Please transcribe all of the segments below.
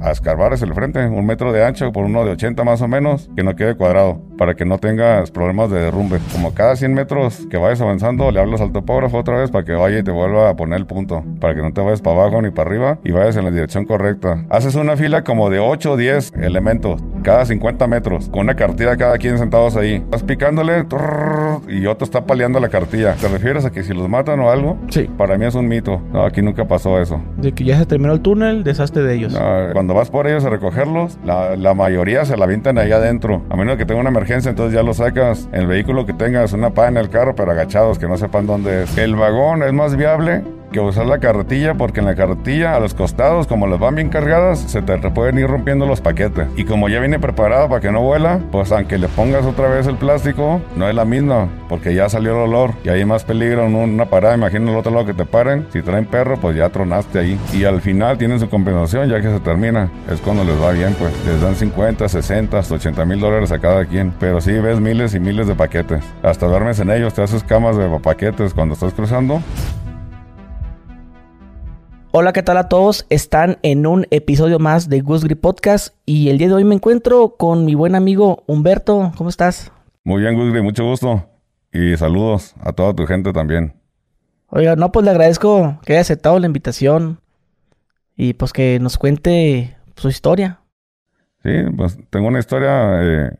a escarbar es el frente, un metro de ancho por uno de 80 más o menos, que no quede cuadrado, para que no tengas problemas de derrumbe. Como cada 100 metros que vayas avanzando, le hablas al topógrafo otra vez para que vaya y te vuelva a poner el punto, para que no te vayas para abajo ni para arriba y vayas en la dirección correcta. Haces una fila como de 8 o 10 elementos, cada 50 metros, con una cartilla cada quien sentados ahí. Vas picándole y otro está paliando la cartilla. ¿Te refieres a que si los matan o algo? Sí. Para mí es un mito. No, aquí nunca pasó eso. De que ya se terminó el túnel, deshazte de ellos. No, cuando vas por ellos a recogerlos, la, la mayoría se la avientan ahí adentro. A menos que tenga una emergencia, entonces ya lo sacas en el vehículo que tengas, una pa en el carro, pero agachados, que no sepan dónde es. El vagón es más viable que usar la carretilla porque en la carretilla a los costados como las van bien cargadas se te pueden ir rompiendo los paquetes. Y como ya viene preparado para que no vuela pues aunque le pongas otra vez el plástico no es la misma porque ya salió el olor. Y hay más peligro en una parada imagina el otro lado que te paren. Si traen perro pues ya tronaste ahí. Y al final tienen su compensación ya que se termina. Es cuando les va bien pues. Les dan 50 60 hasta 80 mil dólares a cada quien. Pero sí ves miles y miles de paquetes. Hasta duermes en ellos te haces camas de paquetes cuando estás cruzando Hola, ¿qué tal a todos? Están en un episodio más de Goose Grip Podcast y el día de hoy me encuentro con mi buen amigo Humberto. ¿Cómo estás? Muy bien, Goose Grip, mucho gusto. Y saludos a toda tu gente también. Oiga, no, pues le agradezco que haya aceptado la invitación y pues que nos cuente su historia. Sí, pues tengo una historia eh,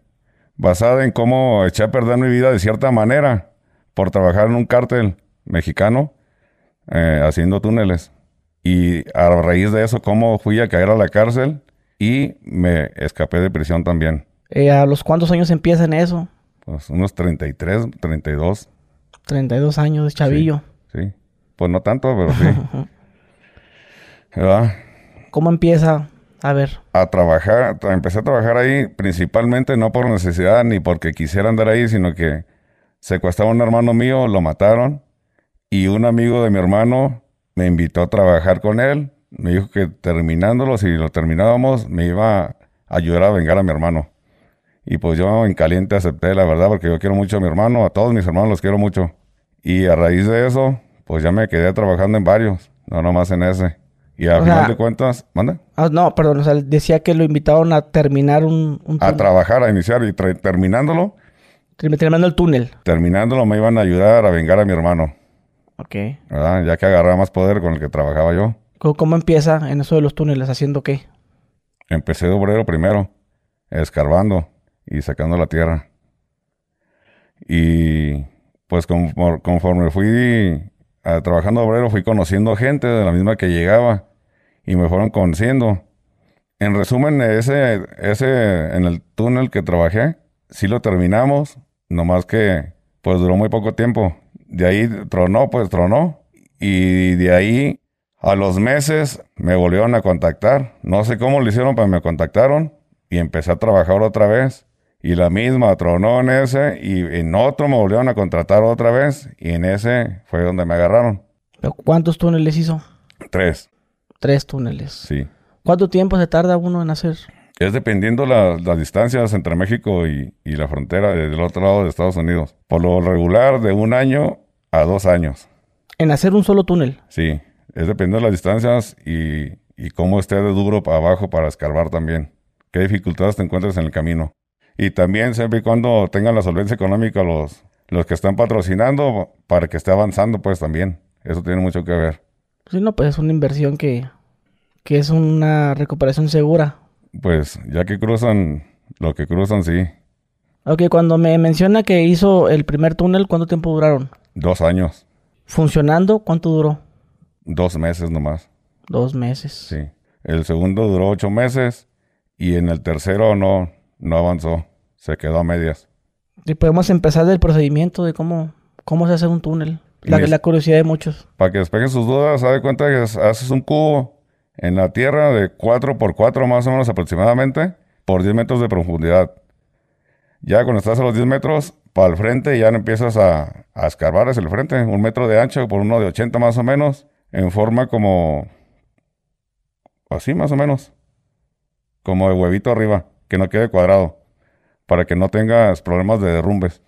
basada en cómo eché a perder mi vida de cierta manera por trabajar en un cártel mexicano eh, haciendo túneles. Y a raíz de eso, cómo fui a caer a la cárcel y me escapé de prisión también. Eh, ¿A los cuántos años empieza en eso? Pues unos 33, 32. 32 años de chavillo. Sí, sí. Pues no tanto, pero sí. ¿Verdad? ¿Cómo empieza? A ver. A trabajar, empecé a trabajar ahí principalmente no por necesidad ni porque quisiera andar ahí, sino que secuestraba a un hermano mío, lo mataron y un amigo de mi hermano me invitó a trabajar con él. Me dijo que terminándolo, si lo terminábamos, me iba a ayudar a vengar a mi hermano. Y pues yo en caliente acepté, la verdad, porque yo quiero mucho a mi hermano, a todos mis hermanos los quiero mucho. Y a raíz de eso, pues ya me quedé trabajando en varios, no nomás en ese. Y a O final sea- de cuentas, ¿manda? Ah, no, perdón, o sea, decía que lo invitaron a terminar un, un A trabajar, a iniciar y terminándolo, Termi- Terminando el túnel. terminándolo me iban a ayudar a vengar a mi hermano, Ok. ¿verdad? Ya que agarraba más poder con el que trabajaba yo. ¿Cómo, empieza en eso de los túneles? ¿Haciendo qué? Empecé de obrero primero, escarbando y sacando la tierra. Y pues confor- conforme fui ah, trabajando obrero, fui conociendo gente de la misma que llegaba y me fueron conociendo. En resumen, ese, ese, en el túnel que trabajé, sí lo terminamos, nomás que pues duró muy poco tiempo. De ahí tronó, pues tronó. Y de ahí a los meses me volvieron a contactar. No sé cómo lo hicieron, pero me contactaron y empecé a trabajar otra vez. Y la misma tronó en ese y en otro me volvieron a contratar otra vez y en ese fue donde me agarraron. ¿Pero ¿Cuántos túneles hizo? Tres, Tres túneles. sí. ¿Cuánto tiempo se tarda uno en hacer? Es dependiendo la- las distancias entre México y, y la frontera del otro lado de Estados Unidos. Por lo regular, de un año a dos años. En hacer un solo túnel. Sí, es dependiendo de las distancias y, y cómo esté de duro para abajo para escarbar también. Qué dificultades te encuentres en el camino. Y también siempre y cuando tengan la solvencia económica los, los que están patrocinando para que esté avanzando pues también. Eso tiene mucho que ver. Sí, no, pues es una inversión que, que es una recuperación segura. Pues ya que cruzan lo que cruzan, sí. Ok, cuando me menciona que hizo el primer túnel, ¿cuánto tiempo duraron? Dos años, Funcionando, ¿cuánto duró? dos meses nomás. Dos meses. Sí. El segundo duró ocho meses y en el tercero no, no avanzó. Se quedó a medias. Y podemos empezar del procedimiento de cómo, cómo se hace un túnel. La, la curiosidad de muchos. Para que despejen sus dudas, haz de cuenta que es- haces un cubo en la tierra de 4 por 4 más o menos aproximadamente, por 10 metros de profundidad. Ya cuando estás a los 10 metros, para el frente ya empiezas a, a escarbar hacia el frente, un metro de ancho por uno de 80 más o menos, en forma como... Así más o menos. Como de huevito arriba, que no quede cuadrado, para que no tengas problemas de derrumbes.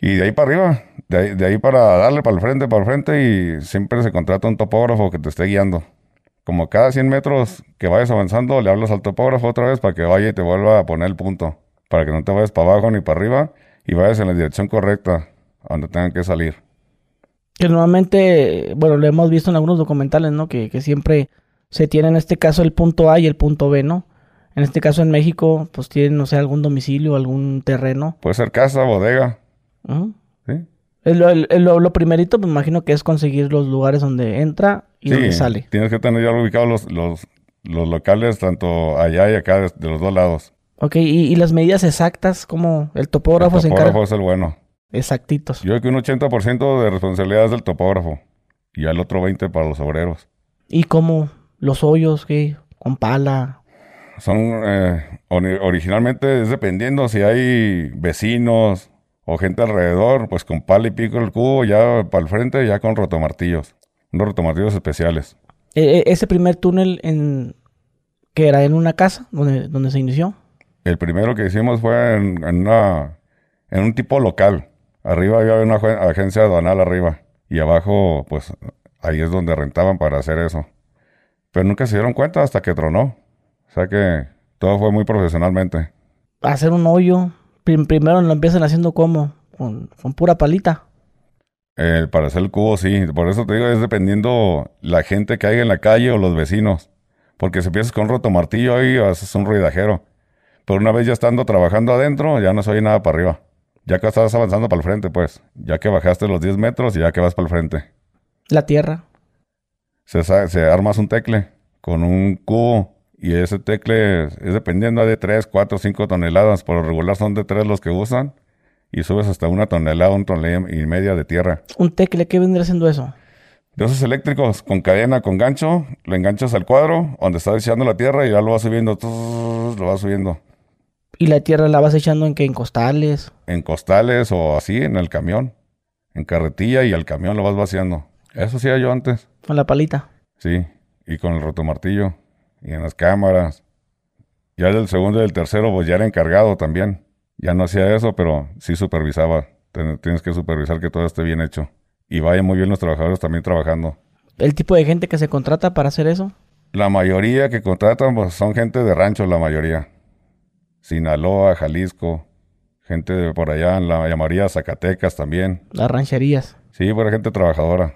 Y de ahí para arriba, de ahí, de ahí para darle para el frente, para el frente y siempre se contrata un topógrafo que te esté guiando. Como cada 100 metros que vayas avanzando, le hablas al topógrafo otra vez para que vaya y te vuelva a poner el punto. Para que no te vayas para abajo ni para arriba y vayas en la dirección correcta, a donde tengan que salir. Que normalmente, bueno, lo hemos visto en algunos documentales, ¿no? Que, que siempre se tiene en este caso el punto A y el punto B, ¿no? En este caso en México, pues tienen, no sé, algún domicilio, algún terreno. Puede ser casa, bodega. ¿sí? El- el- el- lo, lo primerito, me imagino que es conseguir los lugares donde entra y donde sale. Tienes que tener ya ubicados los, los, los locales, tanto allá y acá, de, de los dos lados. Ok, y, y las medidas exactas, como el topógrafo, el se topógrafo encarga. es el bueno. Exactitos. Yo creo que un 80% de responsabilidad es del topógrafo. Y al otro 20% para los obreros. Y como los hoyos, ¿qué? Con pala. Son, eh, ori- originalmente es dependiendo si hay vecinos o gente alrededor, pues con pala y pico el cubo, ya para el frente, ya con rotomartillos. Unos rotomartillos especiales. E- e- ese primer túnel en que era en una casa donde, donde se inició. El primero que hicimos fue en, en una, en un tipo local. Arriba había una agen- agencia aduanal arriba. Y abajo, pues, ahí es donde rentaban para hacer eso. Pero nunca se dieron cuenta hasta que tronó. O sea que todo fue muy profesionalmente. Hacer un hoyo. prim- primero lo empiezan haciendo como con, con pura palita. Eh, para hacer el cubo, sí. Por eso te digo, es dependiendo la gente que haya en la calle o los vecinos. Porque si empiezas con un rotomartillo ahí, haces un ruidajero. Pero una vez ya estando trabajando adentro, ya no se oye nada para arriba. Ya que estás avanzando para el frente, pues. Ya que bajaste los 10 metros y ya que vas para el frente. La tierra. Se, se armas un tecle con un cubo. Y ese tecle es dependiendo de 3, 4, 5 toneladas. Por lo regular son de 3 los que usan. Y subes hasta una tonelada, un tonelada y media de tierra. Un tecle, ¿qué vendría siendo eso? De esos eléctricos con cadena, con gancho, lo enganchas al cuadro donde está echando la tierra y ya lo vas subiendo, lo vas subiendo Y la tierra la vas echando en que en costales. en costales o así en el camión, en carretilla y al camión lo vas vaciando. Eso hacía yo antes, Con la palita. sí, y con el rotomartillo y en las cámaras. Ya del segundo y del tercero pues ya era encargado también. Ya no hacía eso, pero sí supervisaba. Ten- Tienes que supervisar que todo esté bien hecho. Y vayan muy bien los trabajadores también trabajando. El tipo de gente que se contrata para hacer eso. La mayoría que contratan pues, son gente de rancho, la mayoría. Sinaloa, Jalisco, gente de por allá, en la llamaría Zacatecas también. Las rancherías. Sí, por gente trabajadora.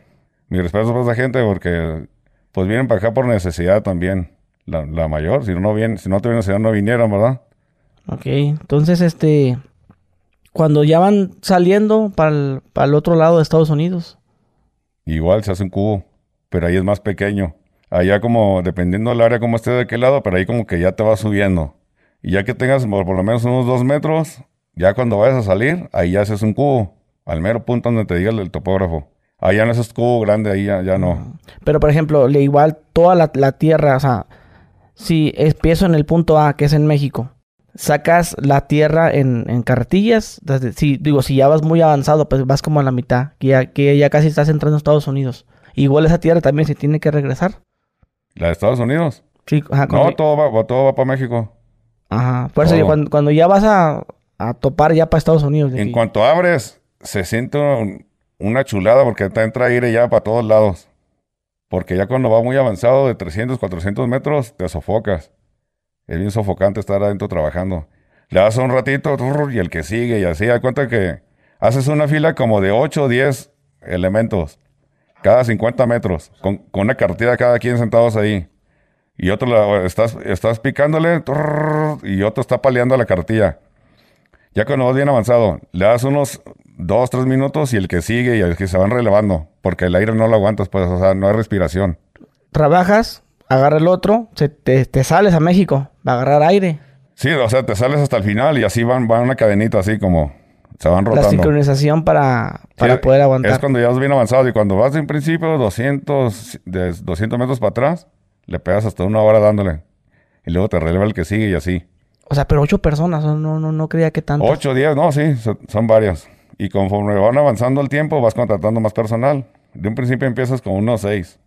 Mi respeto para esa gente porque pues vienen para acá por necesidad también. La, la mayor, si no vienen, si no tuvieran necesidad no vinieran, ¿verdad? Ok, entonces este, cuando ya van saliendo para el, para el otro lado de Estados Unidos, Igual se hace un cubo, pero ahí es más pequeño. Allá como, dependiendo del área como esté de qué lado, pero ahí como que ya te va subiendo. Y ya que tengas por, por lo menos unos dos metros, ya cuando vayas a salir, ahí ya haces un cubo. Al mero punto donde te diga el, el topógrafo. Ahí ya no es cubo grande, ahí ya, ya no. pero por ejemplo, le igual toda la, la tierra, o sea, si empiezo en el punto A, que es en México, sacas la tierra en, en carretillas, desde- si, digo, si ya vas muy avanzado, pues vas como a la mitad, que ya, que ya casi estás entrando a Estados Unidos. Igual esa tierra también se tiene que regresar. La de Estados Unidos. Sí, ajá, No, todo va- todo va para México. Ajá, por eso digo, cuando, cuando ya vas a, a topar ya para Estados Unidos. En cuanto abres, se siente un- una chulada porque te entra aire ya para todos lados. Porque ya cuando va muy avanzado de 300, 400 metros, te sofocas. Es bien sofocante estar adentro trabajando. Le das un ratito y el que sigue y así. Da cuenta que haces una fila como de 8 o 10 elementos. Cada 50 metros. Con, con una cartilla cada quien sentados ahí. Y otro la- estás, estás picándole trrr, y otro está paleando la cartilla. Ya cuando vas bien avanzado, le das unos dos, tres minutos y el que sigue y el que se van relevando, porque el aire no lo aguantas, pues, o sea, no hay respiración. trabajas, agarra el otro, se, te, te sales a México, va a agarrar aire. Sí, o sea, te sales hasta el final y así van, van una cadenita así como se van La rotando. sincronización para, para Sí, poder aguantar. Es cuando ya vas bien avanzado y cuando vas en principio 200, de 200 metros para atrás, le pegas hasta una hora dándole. Y luego te releva el que sigue y así. O sea, pero ocho personas, no, no, no, creía que tanto. 8, 10, no, sí, son, son varias. Y conforme van avanzando el tiempo, vas contratando más personal. De un principio empiezas con unos 6.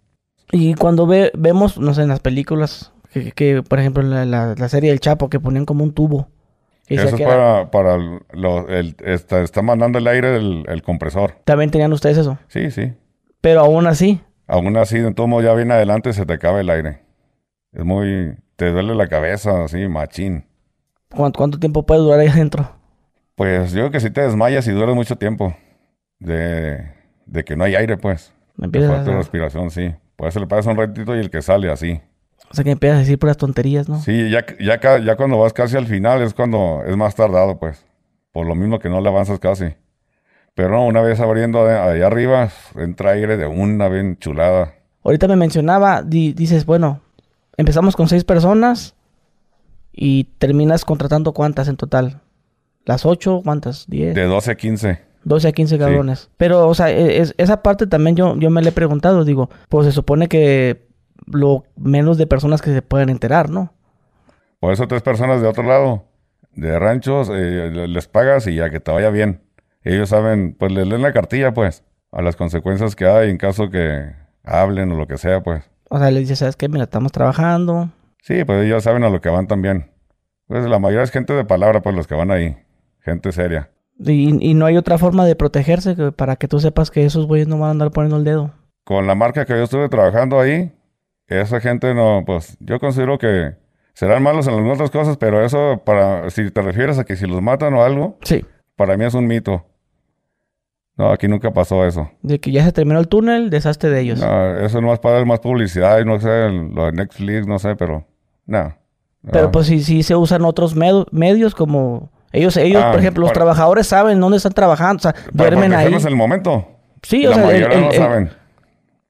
Y cuando ve, vemos, no sé, en las películas, que, que, por ejemplo, la, la- la serie del Chapo, que ponían como un tubo. Y Eso es para, para lo- el, está, está mandando el aire del el compresor. También tenían ustedes eso. Sí, sí. Pero aún así, Aún así, de todo modo, ya viene adelante se te acaba el aire. Es muy... Te duele la cabeza, así, machín. ¿Cuánto, cuánto tiempo puede durar ahí adentro? Pues yo creo que si te desmayas y duras mucho tiempo. De, de que no hay aire, pues. Me De falta de a- respiración, sí. Pues se le pasa un ratito y el que sale así. O sea, que empiezas a decir puras tonterías, ¿no? Sí, ya, ya, ya cuando vas casi al final es cuando es más tardado, pues. Por lo mismo que no le avanzas casi. Pero no, una vez abriendo allá arriba, entra aire de una bien chulada. Ahorita me mencionaba, di- dices, bueno, empezamos con seis personas y terminas contratando cuántas en total. ¿Las ocho? ¿Cuántas? ¿Diez? De 12 a 15. 12 a 15 cabrones. Pero, o sea, e- es- esa parte también yo, yo me la he preguntado. Digo, pues se supone que lo menos de personas que se pueden enterar, ¿no? Por eso tres personas de otro lado, de ranchos, eh, le- les pagas y ya que te vaya bien. Ellos saben, pues les leen la cartilla, pues, a las consecuencias que hay en caso que hablen o lo que sea, pues. O sea, le dices, ¿sabes qué? Mira, estamos trabajando. Sí, pues ellos saben a lo que van también. Pues la mayoría es gente de palabra, pues los que van ahí. Gente seria. Y, y no hay otra forma de protegerse que- para que tú sepas que esos güeyes no van a andar poniendo el dedo. Con la marca que yo estuve trabajando ahí, esa gente no, pues yo considero que serán malos en algunas otras cosas, pero eso para, si te refieres a que si los matan o algo, Sí. para mí es un mito. No, aquí nunca pasó eso. De que ya se terminó el túnel, deshazte de ellos. No, eso no es para dar más publicidad y no sé, lo de Netflix, no sé, pero no. Pero No. pues sí, sí se usan otros med- medios como... Ellos, ellos Ah, por ejemplo, los trabajadores saben dónde están trabajando. O sea, duermen ahí. en el momento. Sí, o sea, el- mayoría el- no el- saben.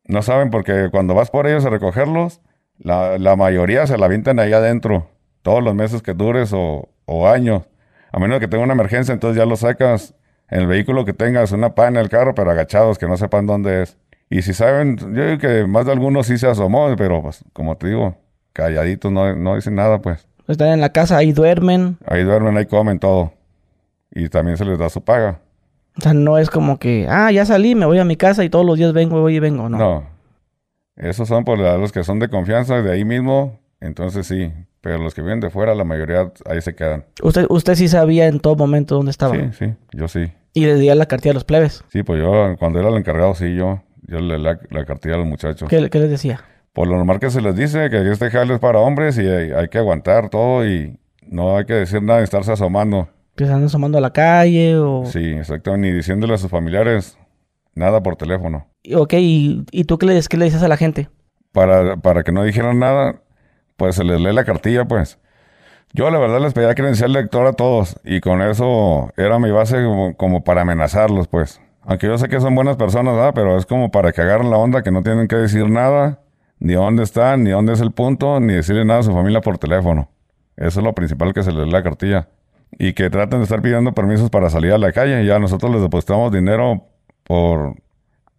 No saben porque cuando vas por ellos a recogerlos, la, la mayoría se la avientan ahí adentro. Todos los meses que dures o, o años. A menos que tenga una emergencia, entonces ya lo sacas en el vehículo que tengas, una pana en el carro, pero agachados, que no sepan dónde es. Y si saben, yo digo que más de algunos sí se asomó, pero pues, como te digo, calladitos, no, no dicen nada, pues. Están en la casa, ahí duermen. Ahí duermen, ahí comen todo. Y también se les da su paga. O sea, no es como que, ah, ya salí, me voy a mi casa y todos los días vengo, voy y vengo. No. No. Esos son por la- los que son de confianza de ahí mismo, entonces sí. Pero los que vienen de fuera, la mayoría ahí se quedan. Usted, usted sí sabía en todo momento dónde estaba. Sí, sí, yo sí. Y le di la cartilla a los plebes. Sí, pues yo, cuando era el encargado, sí, yo, yo le la, la cartilla a los muchachos. ¿Qué, qué les decía? Por lo normal que se les dice que este jale es para hombres y hay, hay que aguantar todo y no hay que decir nada ni estarse asomando. Que se andan asomando a la calle o... Sí, exactamente, ni diciéndole a sus familiares nada por teléfono. Ok, ¿y, y tú qué le, qué le dices a la gente? para, para que no dijeran nada, pues se les lee la cartilla, pues. Yo la verdad les pedía credencial lector a todos y con eso era mi base como, como para amenazarlos, pues. Aunque yo sé que son buenas personas, ¿verdad? Pero es como para que agarren la onda, que no tienen que decir nada, ni dónde están, ni dónde es el punto, ni decirle nada a su familia por teléfono. Eso es lo principal que se les lee la cartilla. Y que traten de estar pidiendo permisos para salir a la calle. Ya nosotros les depositamos dinero por,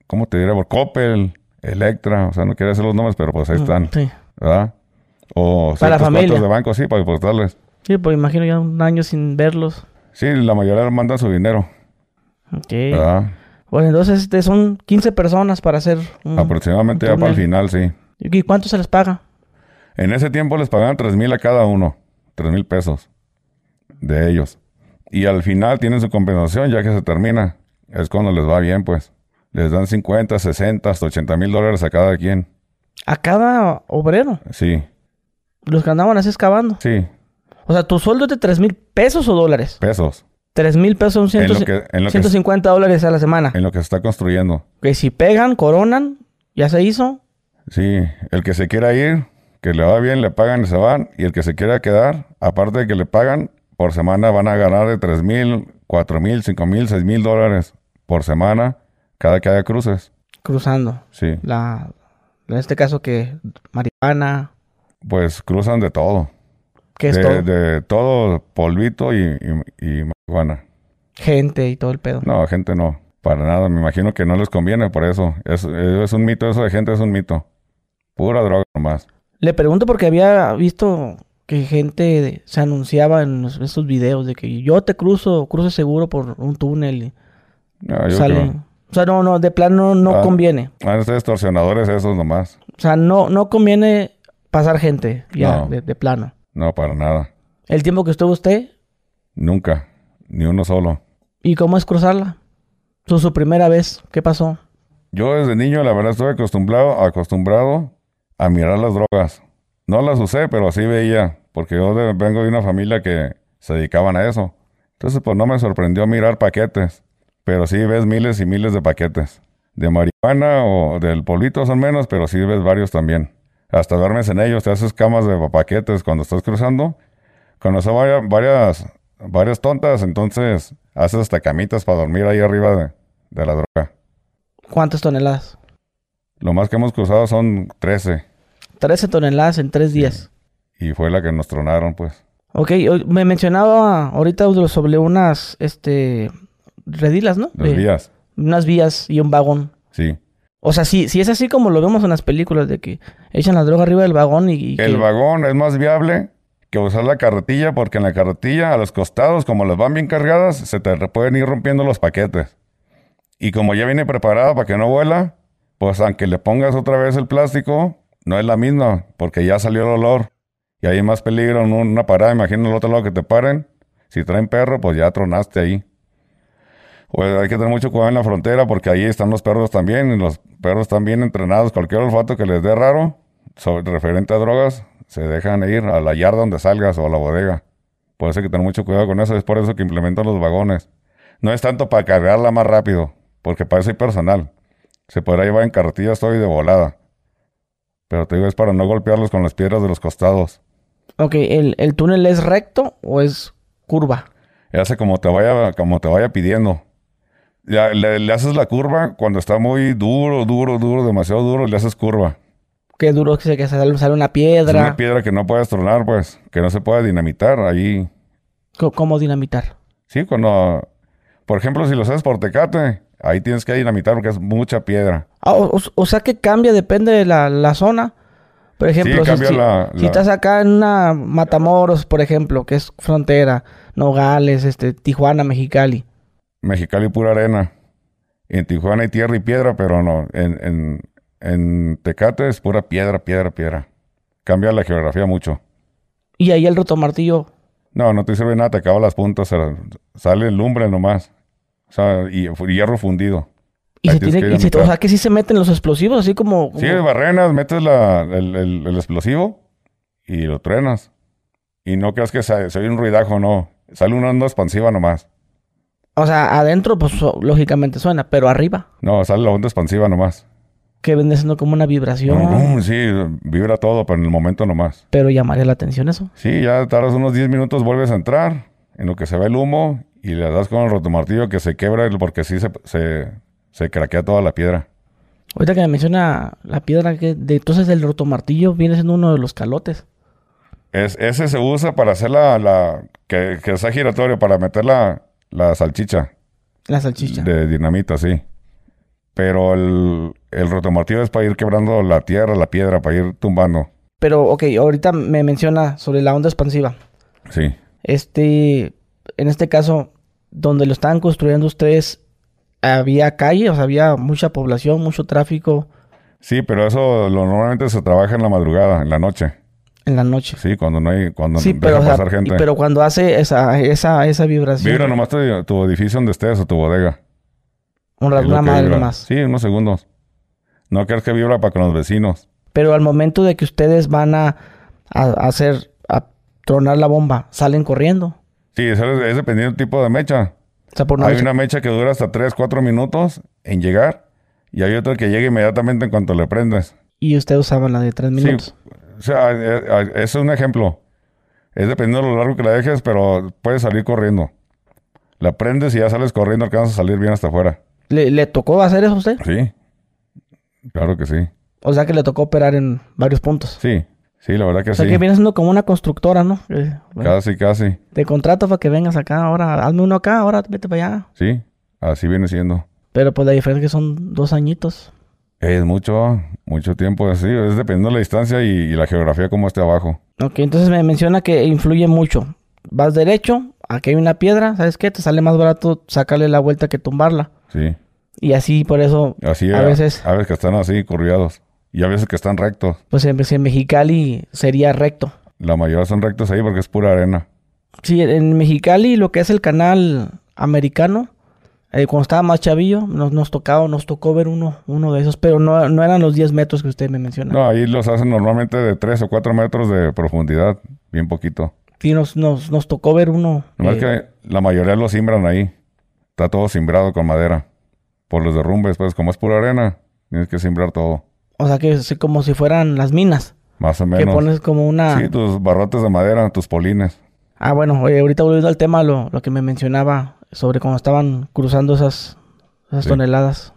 ¿cómo te diré? Por Coppel, Electra, o sea, no quiero decir los nombres, pero pues ahí están. Sí. ¿verdad? O Para la familia. de banco, sí, para depositarles. Sí, pues imagino ya un año sin verlos. Sí, la mayoría mandan su dinero, Ok. ¿verdad? Bueno, entonces este, son 15 personas para hacer un... Aproximadamente un ya para el final, sí. ¿Y cuánto se les paga? En ese tiempo les pagaban tres mil a cada uno, tres mil pesos de ellos. Y al final tienen su compensación ya que se termina. Es cuando les va bien, pues. Les dan 50, 60, hasta 80 mil dólares a cada quien. A cada obrero. Sí, Los que andaban así excavando. sí, O sea, ¿tu sueldo es de 3 mil pesos o dólares? pesos. 3 mil pesos son En lo 100 que- en lo que- 150 dólares a la semana. En lo que se está construyendo. Que si pegan, coronan, ya se hizo. Sí, el que se quiera ir, que le va bien, le pagan y se van. Y el que se quiera quedar, aparte de que le pagan, por semana van a ganar de tres mil, cuatro mil, cinco mil, seis mil dólares por semana cada que haya cruces. Cruzando. Sí, La, en este caso que marihuana, pues cruzan de todo. que es de, todo. de todo, polvito y, y, y marihuana. Gente y todo el pedo. No, gente no, para nada. Me imagino que no les conviene por eso. Es, es un mito, eso de gente es un mito. Pura droga nomás. Le pregunto porque había visto que gente se anunciaba en esos videos de que yo te cruzo, cruce seguro por un túnel. y No, yo sale- creo. O sea, no, no, de plano no Ah. conviene. Van a ser extorsionadores esos nomás. O sea, no, no conviene pasar gente ya No. de, de plano. No, para nada. El tiempo que estuvo usted Nunca. Ni uno solo. y cómo es cruzarla. Su, su primera vez, ¿qué pasó? Yo desde niño, la verdad, estuve acostumbrado, acostumbrado a mirar las drogas. No las usé, pero así veía, porque yo de- vengo de una familia que se dedicaban a eso. Entonces, pues no me sorprendió mirar paquetes, pero sí ves miles y miles de paquetes. De marihuana o del polvito son menos, pero sí ves varios también. Hasta duermes en ellos, te haces camas de paquetes cuando estás cruzando. Son varias, varias, varias tontas, entonces haces hasta camitas para dormir ahí arriba de, de la droga. ¿Cuántas toneladas? Lo más que hemos cruzado son 13 13 toneladas en tres días. y fue la que nos tronaron, pues. Ok, me mencionaba ahorita sobre unas, este, redilas, ¿no? Las vías, Unas vías y un vagón. sí. O sea, si, si es así como lo vemos en las películas, de que echan la droga arriba del vagón y... y El que- vagón es más viable que usar la carretilla porque en la carretilla a los costados, como las van bien cargadas, se te pueden ir rompiendo los paquetes. Y como ya viene preparada para que no vuela, pues aunque le pongas otra vez el plástico, no es la misma porque ya salió el olor. Y hay más peligro en un- una parada, imagina el otro lado que te paren. Si traen perro, pues ya tronaste ahí. Pues hay que tener mucho cuidado en la frontera porque ahí están los perros también. Y los perros están bien entrenados. Cualquier olfato que les dé raro, sobre, referente a drogas, se dejan ir a la yarda donde salgas o a la bodega. Por eso hay que tener mucho cuidado con eso. Es por eso que implementan los vagones. No es tanto para cargarla más rápido, porque para eso hay personal. Se podrá llevar en carretillas todo y de volada. Pero te digo, es para no golpearlos con las piedras de los costados. Ok, ¿el, el túnel es recto o es curva? Hace como te vaya, como te vaya pidiendo. Ya, le, le haces la curva cuando está muy duro, duro, duro, demasiado duro, le haces curva. Qué duro que se que sale, sale una Es piedra. una piedra que no puedes tronar, pues, que no se puede dinamitar ahí. ¿Cómo dinamitar? Sí, cuando, por ejemplo, si lo haces por tecate, ahí tienes que dinamitar porque es mucha piedra. Ah, o, o- sea que cambia, depende de la, la zona. Por ejemplo, si- cambia si, la- si la- estás acá en una Matamoros, por ejemplo, que es frontera, Nogales, este, Tijuana, Mexicali. Mexicali pura arena. En Tijuana hay tierra y piedra, pero no. En, en, en Tecate es pura piedra, piedra, piedra. Cambia la geografía mucho. Y ahí el rotomartillo. No, no te sirve nada, te acaba las puntas, sale lumbre nomás. O sea, y hierro fundido. Y se tiene, que y se- o sea que sí se meten los explosivos, así como. como- Sí, barrenas, metes la, el, el- el explosivo y lo truenas. Y no creas que se, se oye un ruidajo, no. Sale una onda expansiva nomás. O sea, adentro, pues lógicamente suena, pero arriba, No, sale la onda expansiva nomás. que viene siendo como una vibración. Sí, vibra todo, pero en el momento nomás. Pero llamaría la atención eso. Sí, ya tardas unos 10 minutos, vuelves a entrar, en lo que se ve el humo, y le das con el rotomartillo que se quebra porque sí se, se, se craquea toda la piedra. Ahorita que me menciona la piedra, que de, entonces el rotomartillo viene siendo uno de los calotes. Es, ese se usa para hacer la, la que, que sea giratorio, para meter la, la salchicha La salchicha. de dinamita, sí. Pero el, el rotomartillo es para ir quebrando la tierra, la piedra, para ir tumbando. Pero, ok, ahorita me menciona sobre la onda expansiva. Sí. Este, en este caso, donde lo estaban construyendo ustedes, había calle, o sea, había mucha población, mucho tráfico Sí, pero eso lo, normalmente se trabaja en la madrugada, en la noche. En la noche. Sí, cuando no hay, cuando Sí, deja pero, o sea, pasar gente. pero cuando hace esa, esa, esa vibración, Vibra nomás tu, tu edificio donde estés o tu bodega. una, Es lo una madre nomás. Sí, unos segundos. No creas que vibra para con los vecinos. Pero al momento de que ustedes van a, a, a hacer, a tronar la bomba, salen corriendo. Sí, es, es dependiendo del tipo de mecha. O sea, por no hay una mecha que dura hasta 3, 4 minutos en llegar. Y hay otra que llega inmediatamente en cuanto le prendes. Y ustedes usaban la de tres minutos. O sea, eh, eh, ese es un ejemplo. Es dependiendo de lo largo que la dejes, pero puedes salir corriendo. La prendes y ya sales corriendo, alcanzas a salir bien hasta afuera. ¿Le, le tocó hacer eso a usted? Sí. Claro que sí. O sea que le tocó operar en varios puntos. Sí. Sí, la verdad que O sea sí. que viene siendo como una constructora, ¿no? Eh, bueno, Casi, casi. Te contrato para que vengas acá, ahora hazme uno acá, ahora vete para allá. Sí. Así viene siendo. Pero pues la diferencia es que son dos añitos. Es mucho, mucho tiempo así. Es dependiendo de la distancia y, y la geografía como esté abajo. Ok, entonces me menciona que influye mucho. Vas derecho, aquí hay una piedra, ¿sabes qué? Te sale más barato sacarle la vuelta que tumbarla. Sí. Y así por eso, Así A veces- A veces que están así, curriados. Y a veces que están rectos. pues en, si en Mexicali sería recto. La mayoría son rectos ahí porque es pura arena. Sí, en Mexicali lo que es el canal americano Eh, cuando estaba más chavillo, nos, nos tocaba, nos tocó ver uno, uno de esos, pero no, no eran los 10 metros que usted me menciona. No, ahí los hacen normalmente de 3 o 4 metros de profundidad, bien poquito. Sí, nos, nos, nos tocó ver uno. Eh, que la mayoría lo simbran ahí. Está todo simbrado con madera. Por los derrumbes, pues como es pura arena, tienes que simbrar todo. O sea, que es como si fueran las minas. Más o Que menos. pones como una... Sí, tus barrotes de madera, tus polines. Ah, bueno, oye, ahorita volviendo al tema, lo, lo que me mencionaba sobre cómo estaban cruzando esas, esas Sí. toneladas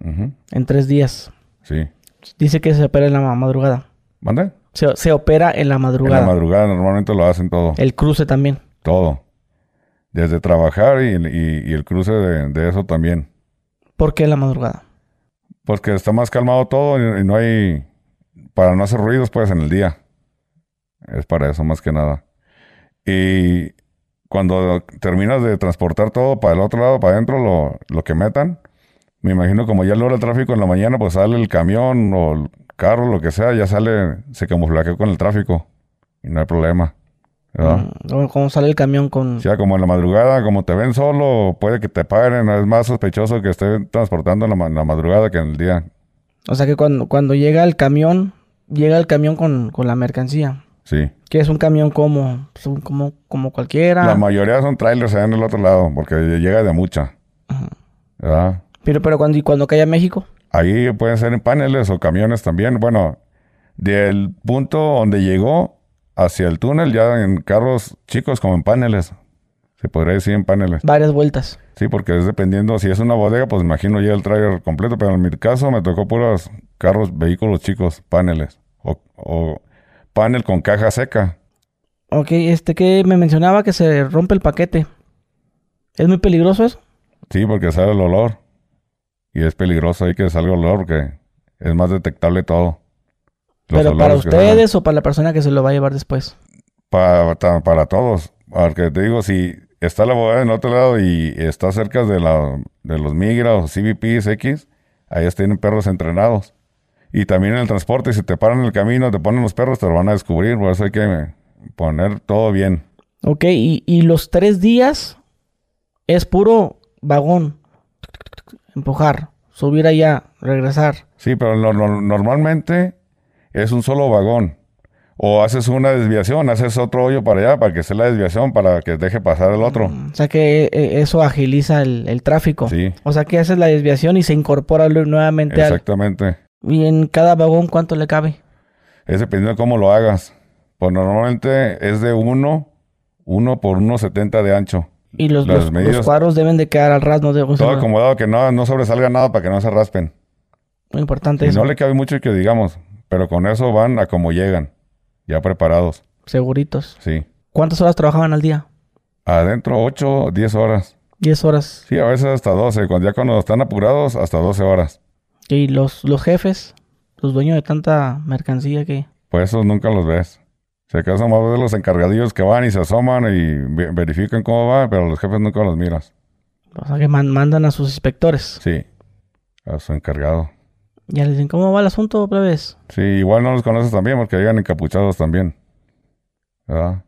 en tres días. Sí. Dice que se opera en la ma- madrugada. ¿Mande? Se, se opera en la En madrugada. la madrugada normalmente lo hacen todo. el cruce también. Todo. Desde trabajar y, y- y el cruce de, de eso también. ¿Por qué en la madrugada? Porque está más calmado todo y, y no hay... Para no hacer ruidos, pues, en el día. Es para eso, más que nada. Y cuando terminas de transportar todo para el otro lado, para adentro, lo, lo que metan, me imagino como ya logra el tráfico en la mañana, pues sale el camión o el carro, lo que sea, ya sale, se camuflajea con el tráfico. Y no hay problema. ¿verdad? Mm, como sale el camión con... O sea, como en la madrugada, como te ven solo, puede que te paren. Es más sospechoso que esté transportando en la, ma- la madrugada que en el día. O sea que cuando, cuando llega el camión, llega el camión con, con la mercancía. Sí. Que es un camión como, pues, como, como cualquiera. La mayoría son trailers allá en el otro lado, porque llega de mucha. Ajá. ¿verdad? Pero, pero cuando, y cuando cae a México, Ahí pueden ser en paneles o camiones también. Bueno, del punto donde llegó hacia el túnel, ya en carros chicos como en paneles. Se podría decir en paneles. varias vueltas. Sí, porque es dependiendo, si es una bodega, pues imagino ya el trailer completo, pero en mi caso me tocó puros carros, vehículos chicos, paneles. O, o panel con caja seca. Ok, este que me mencionaba que se rompe el paquete. ¿Es muy peligroso eso? Sí, porque sale el olor. Y es peligroso ahí que salga el olor, porque es más detectable todo. Los ¿Pero para salen. ustedes o para la persona que se lo va a llevar después? Para, para todos. Porque te digo, si está la bodega en otro lado y está cerca de, la, de los Migra o CBPs X, ahí tienen perros entrenados. Y también en el transporte, si te paran en el camino, te ponen los perros, te lo van a descubrir. Por eso hay que poner todo bien. Ok, y, y los tres días es puro vagón. Empujar, subir allá, regresar. Sí, pero no- no- normalmente es un solo vagón. O haces una desviación, haces otro hoyo para allá para que sea la desviación para que deje pasar el otro. O sea que eh, eso agiliza el, el tráfico. Sí, O sea que haces la desviación y se incorpora nuevamente al... Y en cada vagón, ¿cuánto le cabe? Es dependiendo de cómo lo hagas. Pues normalmente es de 1, 1 por 1,70 de ancho. Y los, los, cuadros deben de quedar al ras, no deben Todo acomodado que no, no sobresalga nada para que no se raspen. muy importante Y eso. no le cabe mucho que digamos, pero con eso van a como llegan, ya preparados. Seguritos. Sí. ¿Cuántas horas trabajaban al día? Adentro 8, 10 horas. 10 horas. Sí, a veces hasta 12. Cuando ya cuando están apurados, hasta 12 horas. Y los, los jefes, los dueños de tanta mercancía que... Pues esos nunca los ves. Si acaso más ves los encargadillos que van y se asoman y ve- verifican cómo va, pero los jefes nunca los miras. O sea que man- mandan a sus inspectores. Sí, a su encargado. Ya les dicen, ¿cómo va el asunto, plebes? Sí, igual no los conoces también porque llegan encapuchados también. ¿Verdad?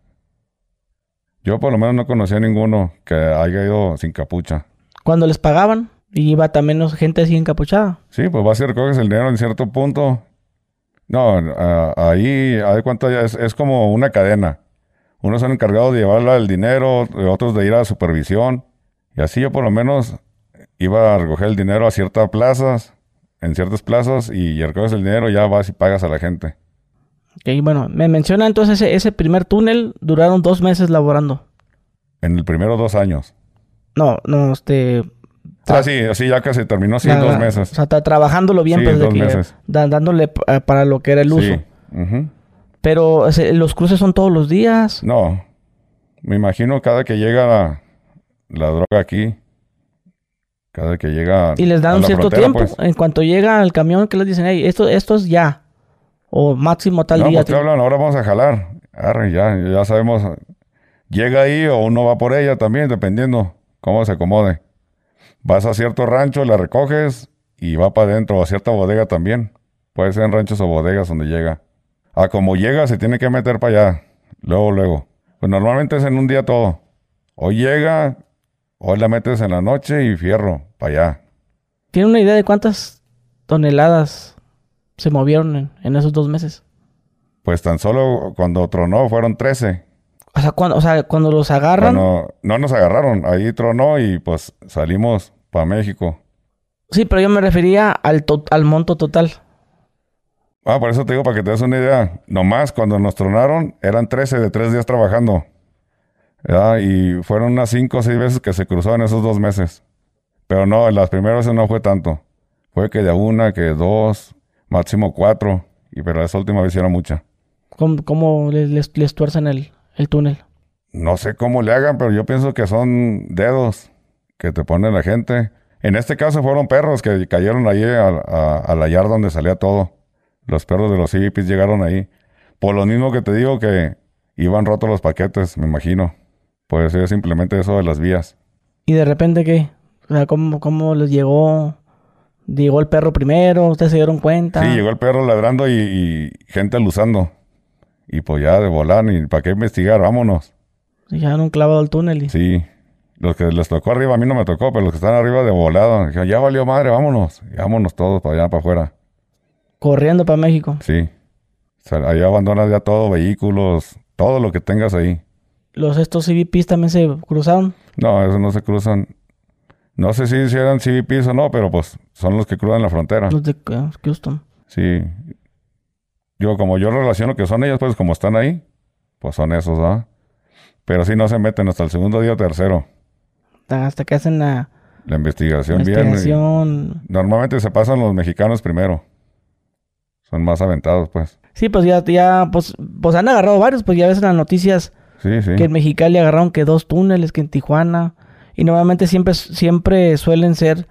Yo por lo menos no conocía a ninguno que haya ido sin capucha. Cuando les pagaban, y iba también gente así encapuchada. Sí, pues vas y recoges el dinero en cierto punto. No, a- ahí, cuenta, ya es, es como una cadena. Unos son encargados de llevarla el dinero, otros de ir a supervisión. Y así yo por lo menos iba a recoger el dinero a ciertas plazas, en ciertas plazas, y recoges el dinero, ya vas y pagas a la gente. Ok, bueno, me menciona entonces ese, ese primer túnel, duraron dos meses laborando. En el primero dos años. No, no, este... Ah, sí, sí, ya casi terminó, sí, la- dos meses. O sea, está trabajándolo bien, Sí, pues, de dos que- meses. da- dándole eh, para lo que era el uso. Sí. Pero los cruces son todos los días. No, me imagino cada que llega la, la droga aquí, cada que llega Y les a dan un cierto frontera, tiempo. pues. En cuanto llega el camión, que les dicen, hey, esto, esto es ya. O máximo tal no, día. pues te hablan, ahora vamos a jalar. Arre, ya, ya sabemos. Llega ahí o uno va por ella también, dependiendo cómo se acomode. Vas a cierto rancho, la recoges y va para adentro, o a cierta bodega también. Puede ser en ranchos o bodegas donde llega. A como llega, se tiene que meter para allá. Luego, luego. Pues normalmente es en un día todo. Hoy llega, Hoy la metes en la noche y fierro, para allá. ¿Tiene una idea de cuántas toneladas se movieron en, en esos dos meses? Pues tan solo cuando tronó fueron 13. O sea, cuando, o sea, cuando los agarran. Bueno, no nos agarraron, ahí tronó y pues salimos para México. Sí, pero yo me refería al, al monto total. Ah, por eso te digo, para que te des una idea. Nomás cuando nos tronaron, eran 13 de tres días trabajando. ¿verdad? Y fueron unas 5 o 6 veces que se cruzó en esos dos meses. Pero no, en las primeras veces no fue tanto. Fue que de una, que dos, máximo cuatro. Y pero esa última vez era mucha. ¿Cómo, cómo les, les, el túnel? No sé cómo le hagan, pero yo pienso que son dedos que te pone la gente. En este caso fueron perros que cayeron allí a, a- a la yarda donde salía todo. Los perros de los CBPs llegaron ahí. Por lo mismo que te digo que iban rotos los paquetes, me imagino. Puede ser simplemente eso de las vías. ¿Y de repente qué? O sea, ¿cómo, cómo les llegó? ¿Llegó el perro primero? ¿Ustedes se dieron cuenta? Sí, llegó el perro ladrando y, y gente luzando. Y pues ya de volar, ni para qué investigar, vámonos. Y ya un clavado al túnel. Y... Sí. Los que les tocó arriba, a mí no me tocó, pero los que están arriba de dijeron, ya valió madre, vámonos. Vámonos todos para allá, para afuera. Corriendo para México. Sí. O sea, ahí abandonas ya todo, vehículos, todo lo que tengas ahí. ¿Los estos CBPs también se cruzaron? No, eso no se cruzan. No sé si, eran CBPs o no, pero pues son los que cruzan la frontera. Los de eh, Houston. Sí. Yo, como yo relaciono que son ellos, pues como están ahí, pues son esos, ¿ah? Pero sí no se meten hasta el segundo día o tercero. Hasta que hacen la La investigación, bien. Normalmente se pasan los mexicanos primero. Son más aventados, pues. Sí, pues ya, ya, pues, pues han agarrado varios, pues ya ves en las noticias Sí, sí. que en Mexicali agarraron que dos túneles, que en Tijuana. Y normalmente siempre, siempre suelen ser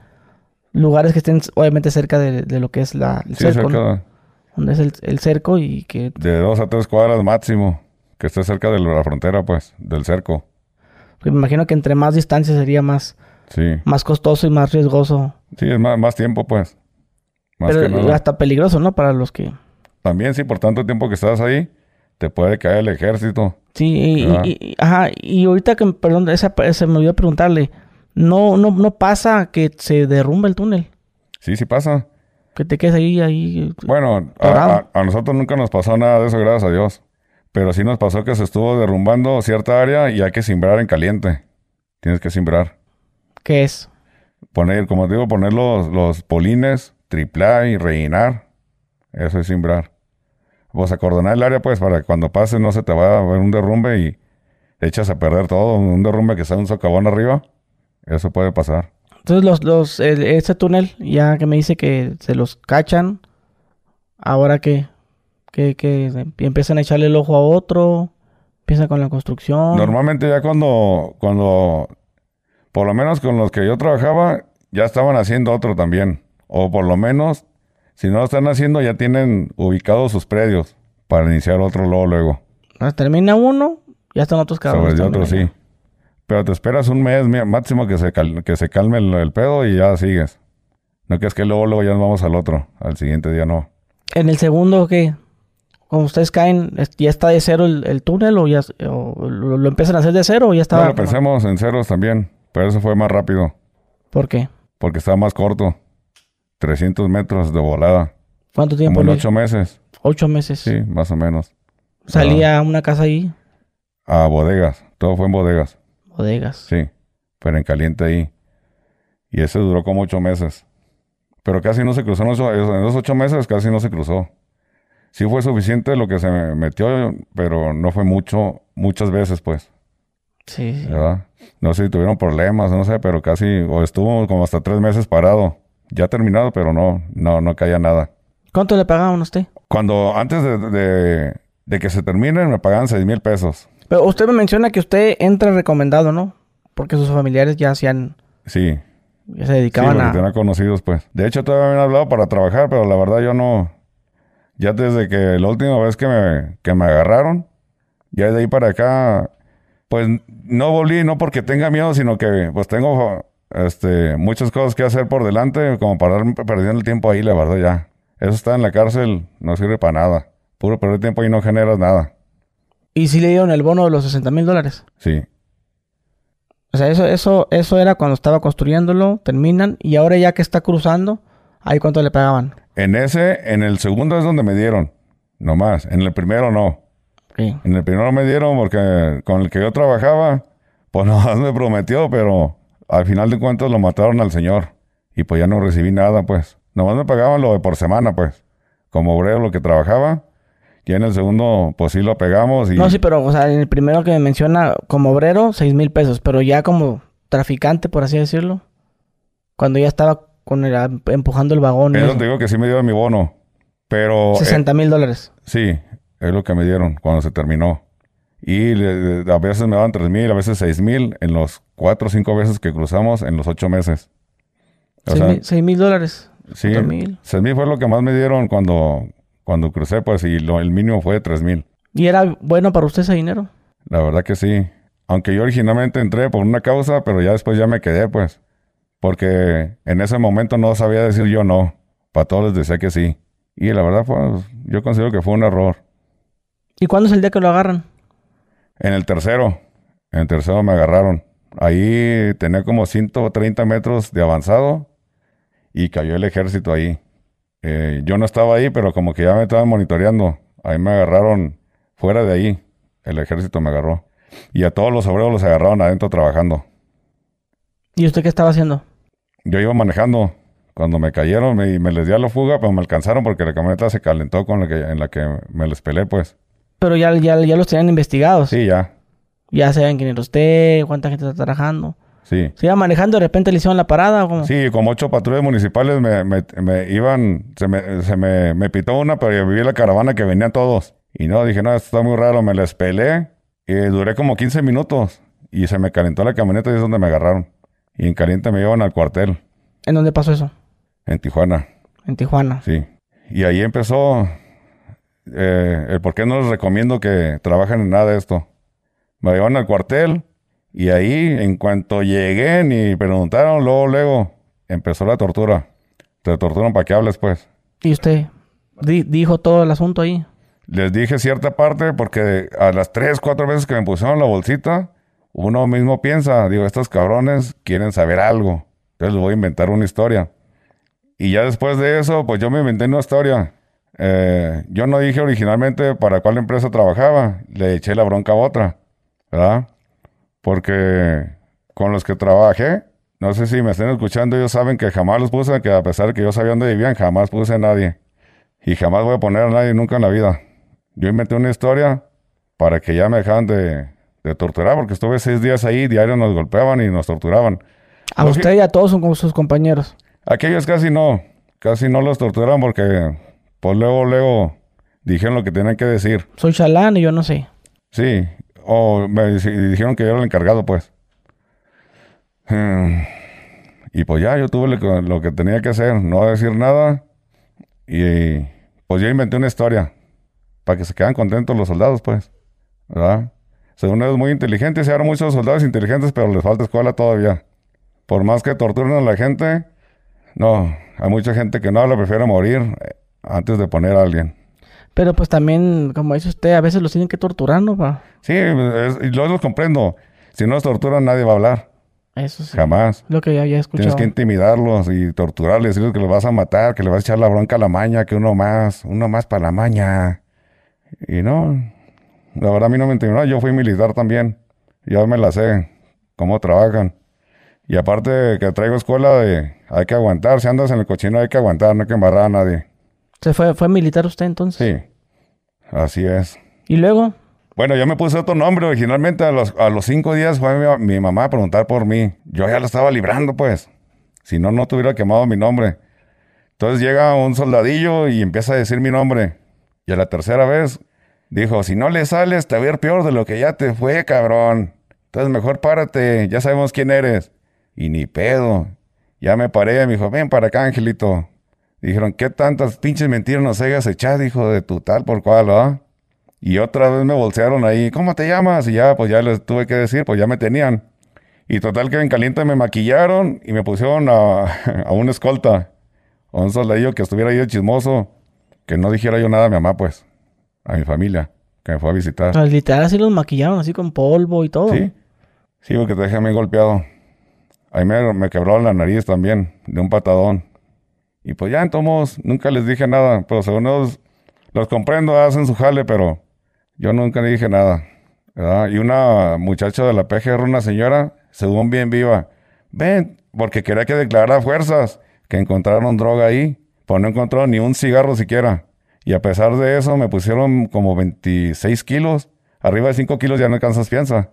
lugares que estén obviamente cerca de, de lo que es la, el Sí, cerco, ¿no? cerca Donde es el, el cerco y que... de dos a tres cuadras máximo. Que esté cerca de la frontera, pues, del cerco. Me imagino que entre más distancia sería más, Sí. más costoso y más riesgoso. Sí, es más, más tiempo, pues. Más Pero que nada. hasta peligroso, ¿no? Para los que... También, sí, por tanto tiempo que estás ahí, te puede caer el ejército. Sí, y, y- y- ajá, y ahorita que, perdón, esa, se me olvidó preguntarle, no, no, no pasa que se derrumba el túnel, Sí, sí pasa. que te quedes ahí, ahí. Bueno, a- a nosotros nunca nos pasó nada de eso, gracias a Dios. Pero sí nos pasó que se estuvo derrumbando cierta área y hay que simbrar en caliente. Tienes que simbrar. ¿Qué es? Poner, como te digo, poner los, los polines, triplar y rellenar. Eso es simbrar. Pues acordonar el área, pues, para que cuando pases no se te vaya a ver un derrumbe y echas a perder todo. Un derrumbe que sea un socavón arriba. Eso puede pasar. Entonces los, los, el- ese túnel, ya que me dice que se los cachan, ahora que, que, que empiezan a echarle el ojo a otro, empiezan con la construcción. Normalmente ya cuando, cuando, por lo menos con los que yo trabajaba, ya estaban haciendo otro también. O por lo menos, si no lo están haciendo, ya tienen ubicados sus predios para iniciar otro luego, luego. Termina uno, ya están otros cabrones. Sobre otro, sí. Pero te esperas un mes máximo que se, cal- que se calme el, el pedo y ya sigues. No que es que luego, luego ya nos vamos al otro. Al siguiente día no. En el segundo, ¿qué? Cuando ustedes caen, ¿ya está de cero el, el túnel o ya o lo, lo empiezan a hacer de cero o ya estaba? Bueno, pensemos en ceros también. Pero eso fue más rápido. ¿Por qué? Porque estaba más corto. 300 metros de volada. ¿Cuánto tiempo? Como en ocho meses. Ocho meses. Sí, más o menos. Salía a una casa ahí, A bodegas. Todo fue en bodegas. bodegas. Sí. Pero en caliente ahí. Y ese duró como ocho meses. Pero casi no se cruzó. En en esos ocho meses casi no se cruzó. Sí fue suficiente lo que se me metió, pero no fue mucho, muchas veces, pues. Sí, sí. ¿Verdad? No sé si tuvieron problemas, no sé, pero casi, o estuvo como hasta tres meses parado. Ya terminado, pero no, no, no caía nada. ¿Cuánto le pagaban a usted? Cuando, antes de, de- de que se termine, me pagaban seis mil pesos. Pero usted me menciona que usted entra recomendado, ¿no? Porque sus familiares ya hacían, Sí, ya se Sí, dedicaban porque a... conocidos, pues. De hecho, todavía me han hablado para trabajar, pero la verdad yo no... Ya desde que la última vez que me, que me agarraron, ya de ahí para acá, pues no volví, no porque tenga miedo, sino que pues tengo este, muchas cosas que hacer por delante, como para perdiendo el tiempo ahí, la verdad ya. Eso está en la cárcel, no sirve para nada. Puro perder tiempo y no generas nada. Y sí le dieron el bono de los 60 mil dólares. Sí. O sea, eso, eso, eso era cuando estaba construyéndolo, terminan, y ahora ya que está cruzando, ¿ahí cuánto le pagaban? En ese, en el segundo es donde me dieron. No más. En el primero no. Sí. En el primero me dieron porque con el que yo trabajaba, pues nomás me prometió, pero al final de cuentas lo mataron al señor. Y pues ya no recibí nada, pues. Nomás me pagaban lo de por semana, pues. Como obrero lo que trabajaba. Y en el segundo, pues sí lo pegamos y... No, sí, pero, o sea, en el primero que me menciona como obrero, seis mil pesos, pero ya como traficante, por así decirlo, cuando ya estaba con el, empujando el vagón. eso, donde digo que sí me dieron mi bono. Pero... eh, 60 mil dólares. sí, es lo que me dieron cuando se terminó. Y le- a veces me daban tres mil, a veces seis mil en los cuatro o cinco veces que cruzamos en los ocho meses. O Seis sea, mil- seis mil dólares. Sí, Cuatro mil. seis mil fue lo que más me dieron cuando, cuando crucé, pues, y lo, el mínimo fue tres mil. ¿Y era bueno para usted ese dinero? La verdad que sí. Aunque yo originalmente entré por una causa, pero ya después ya me quedé, pues. Porque en ese momento no sabía decir yo no. Para todos les decía que sí. Y la verdad, pues, yo considero que fue un error. ¿Y cuándo es el día que lo agarran? En el tercero, en el tercero me agarraron. Ahí tenía como 130 metros de avanzado y cayó el ejército ahí. Eh, yo no estaba ahí, pero como que ya me estaban monitoreando. Ahí me agarraron fuera de ahí. El ejército me agarró. Y a todos los obreros los agarraron adentro trabajando. ¿Y usted qué estaba haciendo? Yo iba manejando. Cuando me cayeron me, me les di a la fuga, pero me alcanzaron porque la camioneta se calentó con la que, en la que me les pelé, pues. Pero ya, ya, ya los tenían investigados. Sí, ya. Ya saben quién era usted, cuánta gente está trabajando. Sí. ¿Se iba manejando y de repente le hicieron la parada o cómo? Sí, como ocho patrullas municipales me, me- me iban, se, me, se me, me pitó una, pero yo viví la caravana que venían todos. Y no, dije, no, esto está muy raro, me les pelé y duré como 15 minutos y se me calentó la camioneta y es donde me agarraron. Y en caliente me llevan al cuartel, ¿En dónde pasó eso? en Tijuana, En Tijuana. sí. Y ahí empezó eh, el por qué no les recomiendo que trabajen en nada de esto. Me llevaron al cuartel y ahí, en cuanto llegué, ni preguntaron, luego, luego, empezó la tortura. Te torturan para que hables, pues. ¿Y usted di- dijo todo el asunto ahí? Les dije cierta parte porque a las tres, cuatro veces que me pusieron la bolsita, uno mismo piensa, digo, estos cabrones quieren saber algo. Entonces les voy a inventar una historia. Y ya después de eso, pues yo me inventé una historia. Eh, yo no dije originalmente para cuál empresa trabajaba, le eché la bronca a otra, ¿verdad? Porque con los que trabajé, no sé si me estén escuchando, ellos saben que jamás los puse, que a pesar que yo sabía dónde vivían, jamás puse a nadie. Y jamás voy a poner a nadie nunca en la vida. Yo inventé una historia para que ya me dejaran de, de torturar, porque estuve seis días ahí, diario nos golpeaban y nos torturaban. A usted y a todos son sus compañeros. Aquellos casi no, casi no los torturaban porque, pues luego, luego dijeron lo que tenían que decir. Soy chalán y yo no sé. Sí, o me dijeron que yo era el encargado, pues. Hmm. Y pues ya, yo tuve lo que, lo que tenía que hacer, no decir nada. Y pues yo inventé una historia para que se quedan contentos los soldados, pues. ¿Verdad? Según ellos, muy inteligentes, y ahora muchos soldados inteligentes, pero les falta escuela todavía. Por más que torturen a la gente, no, hay mucha gente que no habla, prefiere morir eh, antes de poner a alguien. Pero pues también, como dice usted, a veces los tienen que torturar, ¿no? Pa? Sí, es- y yo los comprendo. Si no los torturan, nadie va a hablar. Eso sí. Jamás. Lo que ya había escuchado. Tienes que intimidarlos y torturarles, decirles que los vas a matar, que le vas a echar la bronca a la maña, que uno más, uno más para la maña. Y no, la verdad a mí no me intimidó. Yo fui militar también. Ya me la sé, cómo trabajan. Y aparte que traigo escuela de hay que aguantar. Si andas en el cochino hay que aguantar, no hay que embarrar a nadie. ¿Se fue, fue militar usted entonces? Sí, así es. ¿Y luego? Bueno, yo me puse otro nombre. Originalmente a los, a los cinco días fue mi, mi mamá a preguntar por mí. Yo ya lo estaba librando, pues. Si no, no tuviera quemado mi nombre. Entonces llega un soldadillo y empieza a decir mi nombre. Y a la tercera vez dijo, si no le sales, te va a ir peor de lo que ya te fue, cabrón. Entonces mejor párate, ya sabemos quién eres. Y ni pedo. Ya me paré, me dijo, ven para acá, Angelito. Dijeron, ¿qué tantas pinches mentiras nos hayas echado, hijo de tu tal por cual, ah? Y otra vez me bolsearon ahí, ¿cómo te llamas? Y ya, pues ya les tuve que decir, pues ya me tenían. Y total que en caliente me maquillaron y me pusieron a, a escolta, a un soldadillo que estuviera ahí de chismoso, que no dijera yo nada a mi mamá, pues, a mi familia, que me fue a visitar. Sea, literal así los maquillaron, así con polvo y todo. Sí, Sí, porque te dejé a mí golpeado. Ahí me, me quebró la nariz también, de un patadón. Y pues ya, entonces, nunca les dije nada. Pero según ellos, los comprendo, hacen su jale, pero yo nunca le dije nada. ¿verdad? Y una muchacha de la PGR, una señora, según bien viva, ven, porque quería que declarara fuerzas, que encontraron droga ahí, pues no encontró ni un cigarro siquiera. Y a pesar de eso, me pusieron como 26 kilos. Arriba de 5 kilos ya no alcanzas piensa.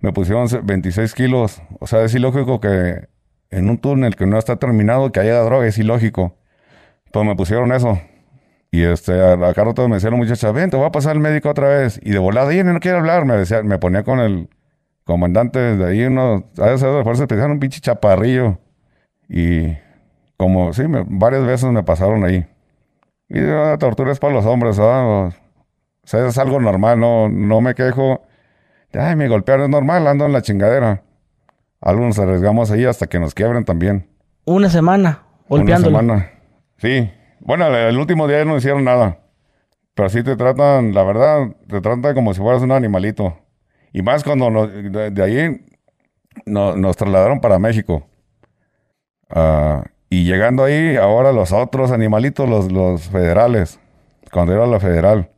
Me pusieron 26 kilos. O sea, es ilógico que en un túnel que no está terminado que haya droga, es ilógico. Pues me pusieron eso. Y este, acá rato me decía la muchacha, ven, te voy a pasar el médico otra vez. Y de volada, y no quiere hablar, me decía, me ponía con el comandante de ahí, uno, a veces de fuerza un pinche chaparrillo. Y como, sí, me- varias veces me pasaron ahí. Y la tortura es para los hombres, ¿verdad? O sea, es algo normal, no, no me quejo. Ay, me golpearon, es normal, ando en la chingadera. Algunos arriesgamos ahí hasta que nos quiebren también. Una semana golpeándolo. Una semana. Sí. Bueno, el, último día no hicieron nada. Pero sí te tratan, la verdad, te tratan como si fueras un animalito. Y más cuando nos- de, de ahí no- nos trasladaron para México. Ah, y llegando ahí, ahora los otros animalitos, los, los federales, cuando era la federal,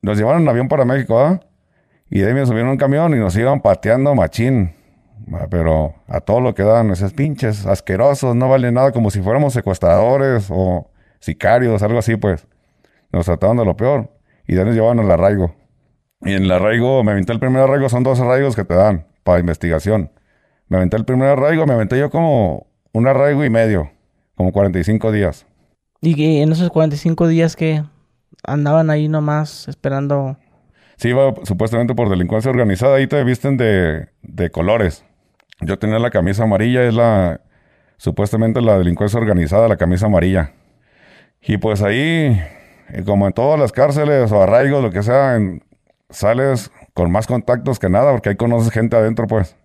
nos llevaron en avión para México, ¿ah? Y de ahí me subieron un camión y nos iban pateando machín. Pero a todo lo que dan, esos pinches asquerosos, no vale nada, como si fuéramos secuestradores o sicarios, algo así, pues. Nos trataban de lo peor. Y de ahí nos llevaban al arraigo. Y en el arraigo, me aventé el primer arraigo, son dos arraigos que te dan para investigación. Me aventé el primer arraigo, me aventé yo como un arraigo y medio, como 45 días. Y que en esos 45 días que andaban ahí nomás esperando. Sí, iba supuestamente por delincuencia organizada. Ahí te visten de, de colores. Yo tenía la camisa amarilla, es la supuestamente la delincuencia organizada, la camisa amarilla. Y pues ahí, eh, como en todas las cárceles o arraigos, lo que sea, en- sales con más contactos que nada, porque ahí conoces gente adentro, pues.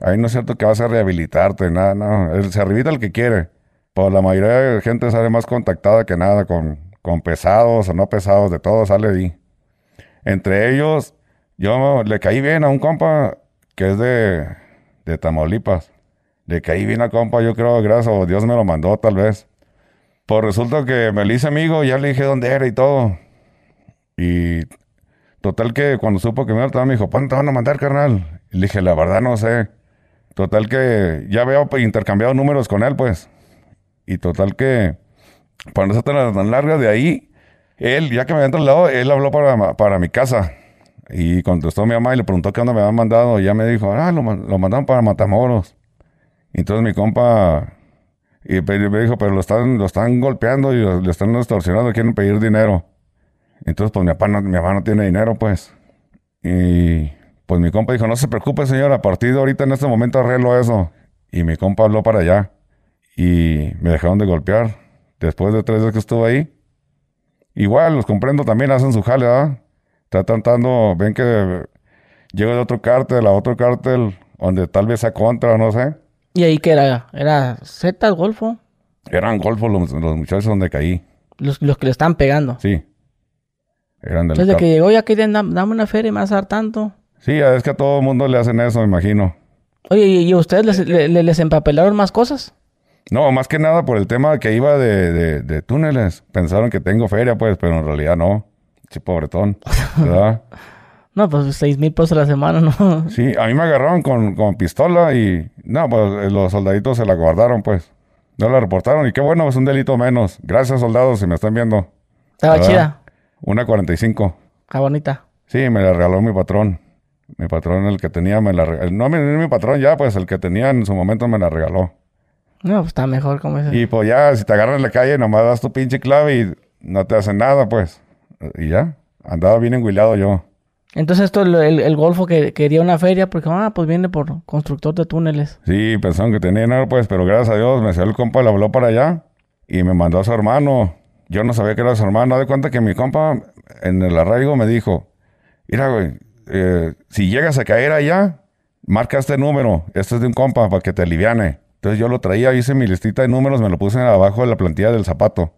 Ahí no es cierto que vas a rehabilitarte, nada, no. Se rehabilita el que quiere. Pues la mayoría de gente sale más contactada que nada, con, con pesados o no pesados, de todo sale ahí. Entre ellos, yo le caí bien a un compa que es de, de Tamaulipas. Le caí bien a compa, yo creo, gracias a Dios me lo mandó tal vez. Pues resulta que me lo hice amigo, ya le dije dónde era y todo. Y total que cuando supo que me iba a me dijo, ¿cuándo te van a mandar, carnal? Y le dije, la verdad no sé. Total que ya había intercambiado números con él, pues. Y total que, para no ser tan, larga de ahí, él, ya que me había trasladado, él habló para, para mi casa. Y contestó a mi mamá y le preguntó qué onda me habían mandado. Y ya me dijo, ah, lo, lo mandaron para Matamoros. Y entonces mi compa y pe- me dijo, pero lo están, lo están golpeando y lo, lo están extorsionando, quieren pedir dinero. Entonces, pues mi papá no, mi mamá no tiene dinero, pues. Y pues mi compa dijo, no se preocupe, señora, a partir de ahorita en este momento arreglo eso. Y mi compa habló para allá. Y me dejaron de golpear. Después de tres días que estuve ahí. Igual, los comprendo también, hacen su jale, ¿verdad? Está tratando, ven que llego de otro cártel a otro cártel, donde tal vez sea contra, no sé. ¿Y ahí qué era? ¿Era Z, Golfo? Eran golfos los, los muchachos donde caí, Los, los que le estaban pegando. sí. Eran del Entonces, de cap- que llegó ya que dame una feria y me vas a dar tanto. Sí, es que a todo el mundo le hacen eso, me imagino. Oye, ¿y, a ustedes les, le- le- les empapelaron más cosas? No, más que nada por el tema que iba de, de, de túneles. Pensaron que tengo feria, pues, pero en realidad no. Sí, pobretón. ¿Verdad? No, pues seis mil pesos a la semana, ¿no? Sí, a mí me agarraron con, con pistola y... No, pues los soldaditos se la guardaron, pues. No la reportaron y qué bueno, es un delito menos. Gracias, soldados, si me están viendo. Estaba ¿Verdad? chida. Una 45. Está bonita. Sí, me la regaló mi patrón. Mi patrón, el que tenía, me la regaló. No, mi, mi patrón ya, pues el que tenía en su momento me la regaló. No, pues está mejor como ese. Y pues ya, si te agarran en la calle, nomás das tu pinche clave y no te hacen nada, pues. Y ya, andaba bien enguilado yo. Entonces esto, el, el- el Golfo que quería una feria porque, ah, pues viene por constructor de túneles. Sí, pensaron que tenía dinero, pues, pero gracias a Dios me salió el compa, le habló para allá y me mandó a su hermano. Yo no sabía que era su hermano. De cuenta que mi compa en el arraigo me dijo, mira, güey, eh, si llegas a caer allá, marca este número. Este es de un compa para que te aliviane. Entonces yo lo traía, hice mi listita de números, me lo puse abajo de la plantilla del zapato.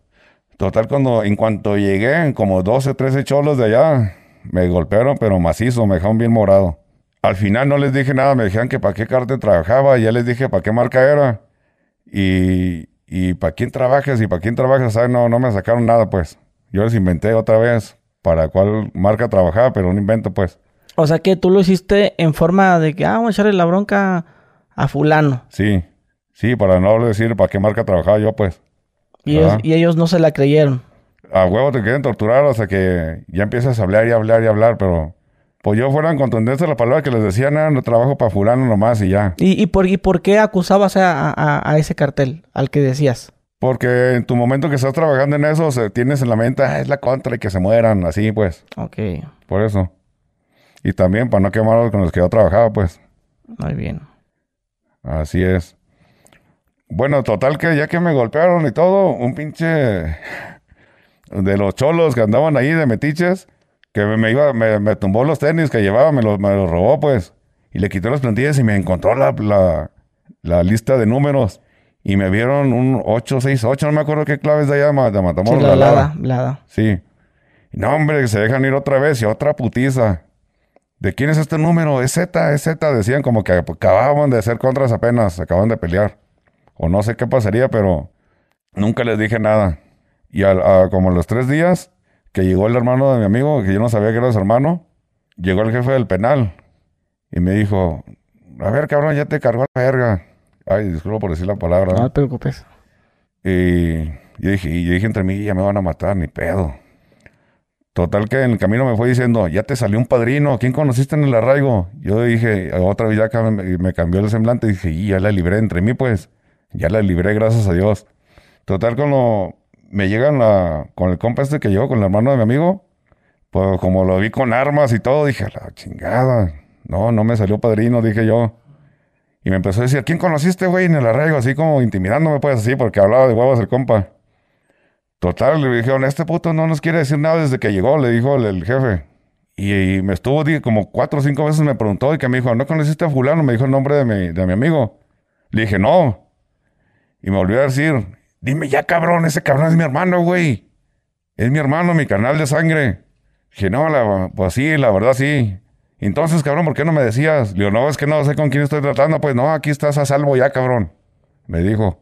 Total, cuando, en cuanto llegué, como 12, 13 cholos de allá, me golpearon, pero macizo, me dejaron bien morado. Al final no les dije nada, me dijeron que para qué cartel trabajaba, ya les dije para qué marca era. Y, y para quién trabajas y para quién trabajas, ¿sabes? No, no me sacaron nada, pues. Yo les inventé otra vez para cuál marca trabajaba, pero un invento, pues. O sea que tú lo hiciste en forma de que, ah, vamos a echarle la bronca a fulano. Sí, sí, para no decir para qué marca trabajaba yo, pues. Y ellos, y ellos no se la creyeron. A huevo te quieren torturar hasta que ya empiezas a hablar y hablar y hablar, pero pues yo fueran contundentes la palabra que les decía, nada, no trabajo para fulano nomás y ya. ¿Y, y, por, y por qué acusabas a, a, a, ese cartel al que decías? Porque en tu momento que estás trabajando en eso, se, tienes en la mente, ah, es la contra y que se mueran, así pues. Ok. Por eso. Y también para no quemarlos con los que yo trabajaba, pues. Muy bien. Así es. Bueno, total que ya que me golpearon y todo, un pinche de los cholos que andaban ahí de metiches, que me, iba, me, tumbó los tenis que llevaba, me los, me los robó, pues. Y le quitó las plantillas y me encontró la, la, la lista de números. Y me vieron un 868, no me acuerdo qué claves de allá de Matamoros. Sí, la, lada, lada. Sí. No, hombre, que se dejan ir otra vez y otra putiza. ¿De quién es este número? Es Z, es Z. Decían como que acababan de hacer contras apenas, acaban de pelear. O no sé qué pasaría, pero nunca les dije nada. Y a, como los tres días que llegó el hermano de mi amigo, que yo no sabía que era su hermano, llegó el jefe del penal y me dijo, a ver, cabrón, ya te cargó la verga. Ay, disculpo por decir la palabra. No te preocupes. Y yo dije, y yo dije entre mí, ya me van a matar, ni pedo. Total que en el camino me fue diciendo, ya te salió un padrino, ¿quién conociste en el arraigo? Yo dije, otra vez ya me, cambió el semblante y dije, y ya la libré entre mí, pues. Ya la libré, gracias a Dios. Total, cuando me llegan la, con el compa este que llegó, con el hermano de mi amigo, pues como lo vi con armas y todo, dije, la chingada. No, no me salió padrino, dije yo. Y me empezó a decir, ¿quién conociste, güey, en el arraigo? Así como intimidándome, pues así, porque hablaba de huevos el compa. Total, le dijeron, este puto no nos quiere decir nada desde que llegó, le dijo el, jefe. Y, me estuvo como cuatro o cinco veces me preguntó y que me dijo, ¿no conociste a fulano? Me dijo el nombre de mi, de mi amigo. Le dije, no. Y me volvió a decir, dime ya cabrón, ese cabrón es mi hermano, güey. Es mi hermano, mi canal de sangre. Dije, no, pues sí, la verdad sí. Entonces, cabrón, ¿por qué no me decías? Le no, es que no sé con quién estoy tratando. Pues no, aquí estás a salvo ya, cabrón. Me dijo.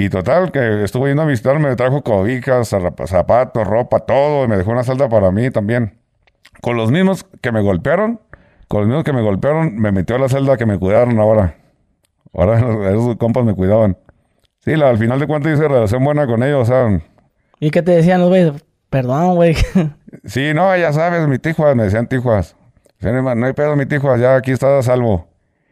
Y total, que estuvo yendo a visitarme, me trajo cobijas, zapatos, ropa, todo. Y me dejó una salda para mí también. Con los mismos que me golpearon, con los mismos que me golpearon, me metió a la celda que me cuidaron ahora. Ahora esos compas me cuidaban. Sí, la, al final de cuentas hice relación buena con ellos, o sea. ¿Y qué te decían los güeyes? Perdón, güey. sí, no, ya sabes, mi tijuas, me decían tijuas. No hay pedo, mi tijuas, ya aquí estás a salvo.